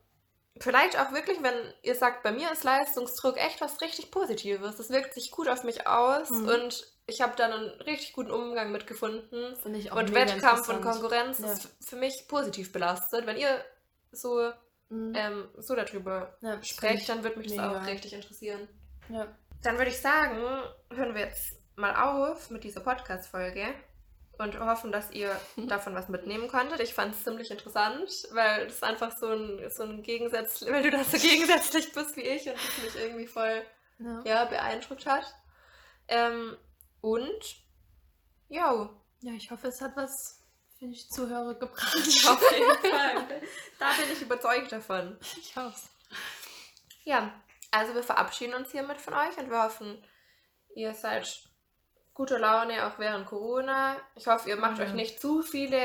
vielleicht auch wirklich, wenn ihr sagt, bei mir ist Leistungsdruck echt was richtig Positives. Das wirkt sich gut auf mich aus Mhm. und ich habe da einen richtig guten Umgang mit gefunden. Finde ich auch Und Wettkampf und. Konkurrenz Ja. ist für mich positiv belastet. Wenn ihr so, Mhm. ähm, so darüber Ja, sprecht, dann würde mich das auch richtig interessieren. Ja. Dann würde ich sagen, hören wir jetzt mal auf mit dieser Podcast-Folge und hoffen, dass ihr davon was mitnehmen konntet. Ich fand es ziemlich interessant, weil es einfach so ein, so ein Gegensatz, weil du da so gegensätzlich bist wie ich und das mich irgendwie voll Ja. ja, beeindruckt hat. Ähm, und, ja, ja, ich hoffe, es hat was für die Zuhörer gebracht. auf jeden Fall. Da bin ich überzeugt davon. Ich hoffe Ja, also wir verabschieden uns hiermit von euch und wir hoffen, ihr seid guter Laune auch während Corona. Ich hoffe, ihr macht Ja. euch nicht zu viele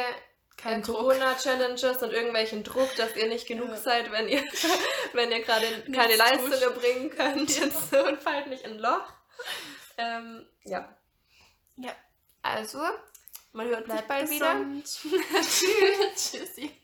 Kein äh, Druck. Corona-Challenges und irgendwelchen Druck, dass ihr nicht genug Ja. seid, wenn ihr, wenn ihr gerade keine Leistung erbringen könnt und, so und fallt nicht in ein Loch. Ähm, ja. Ja. Also, man hört sich Bleibt bald wieder. gesund. Tschüss. Tschüssi.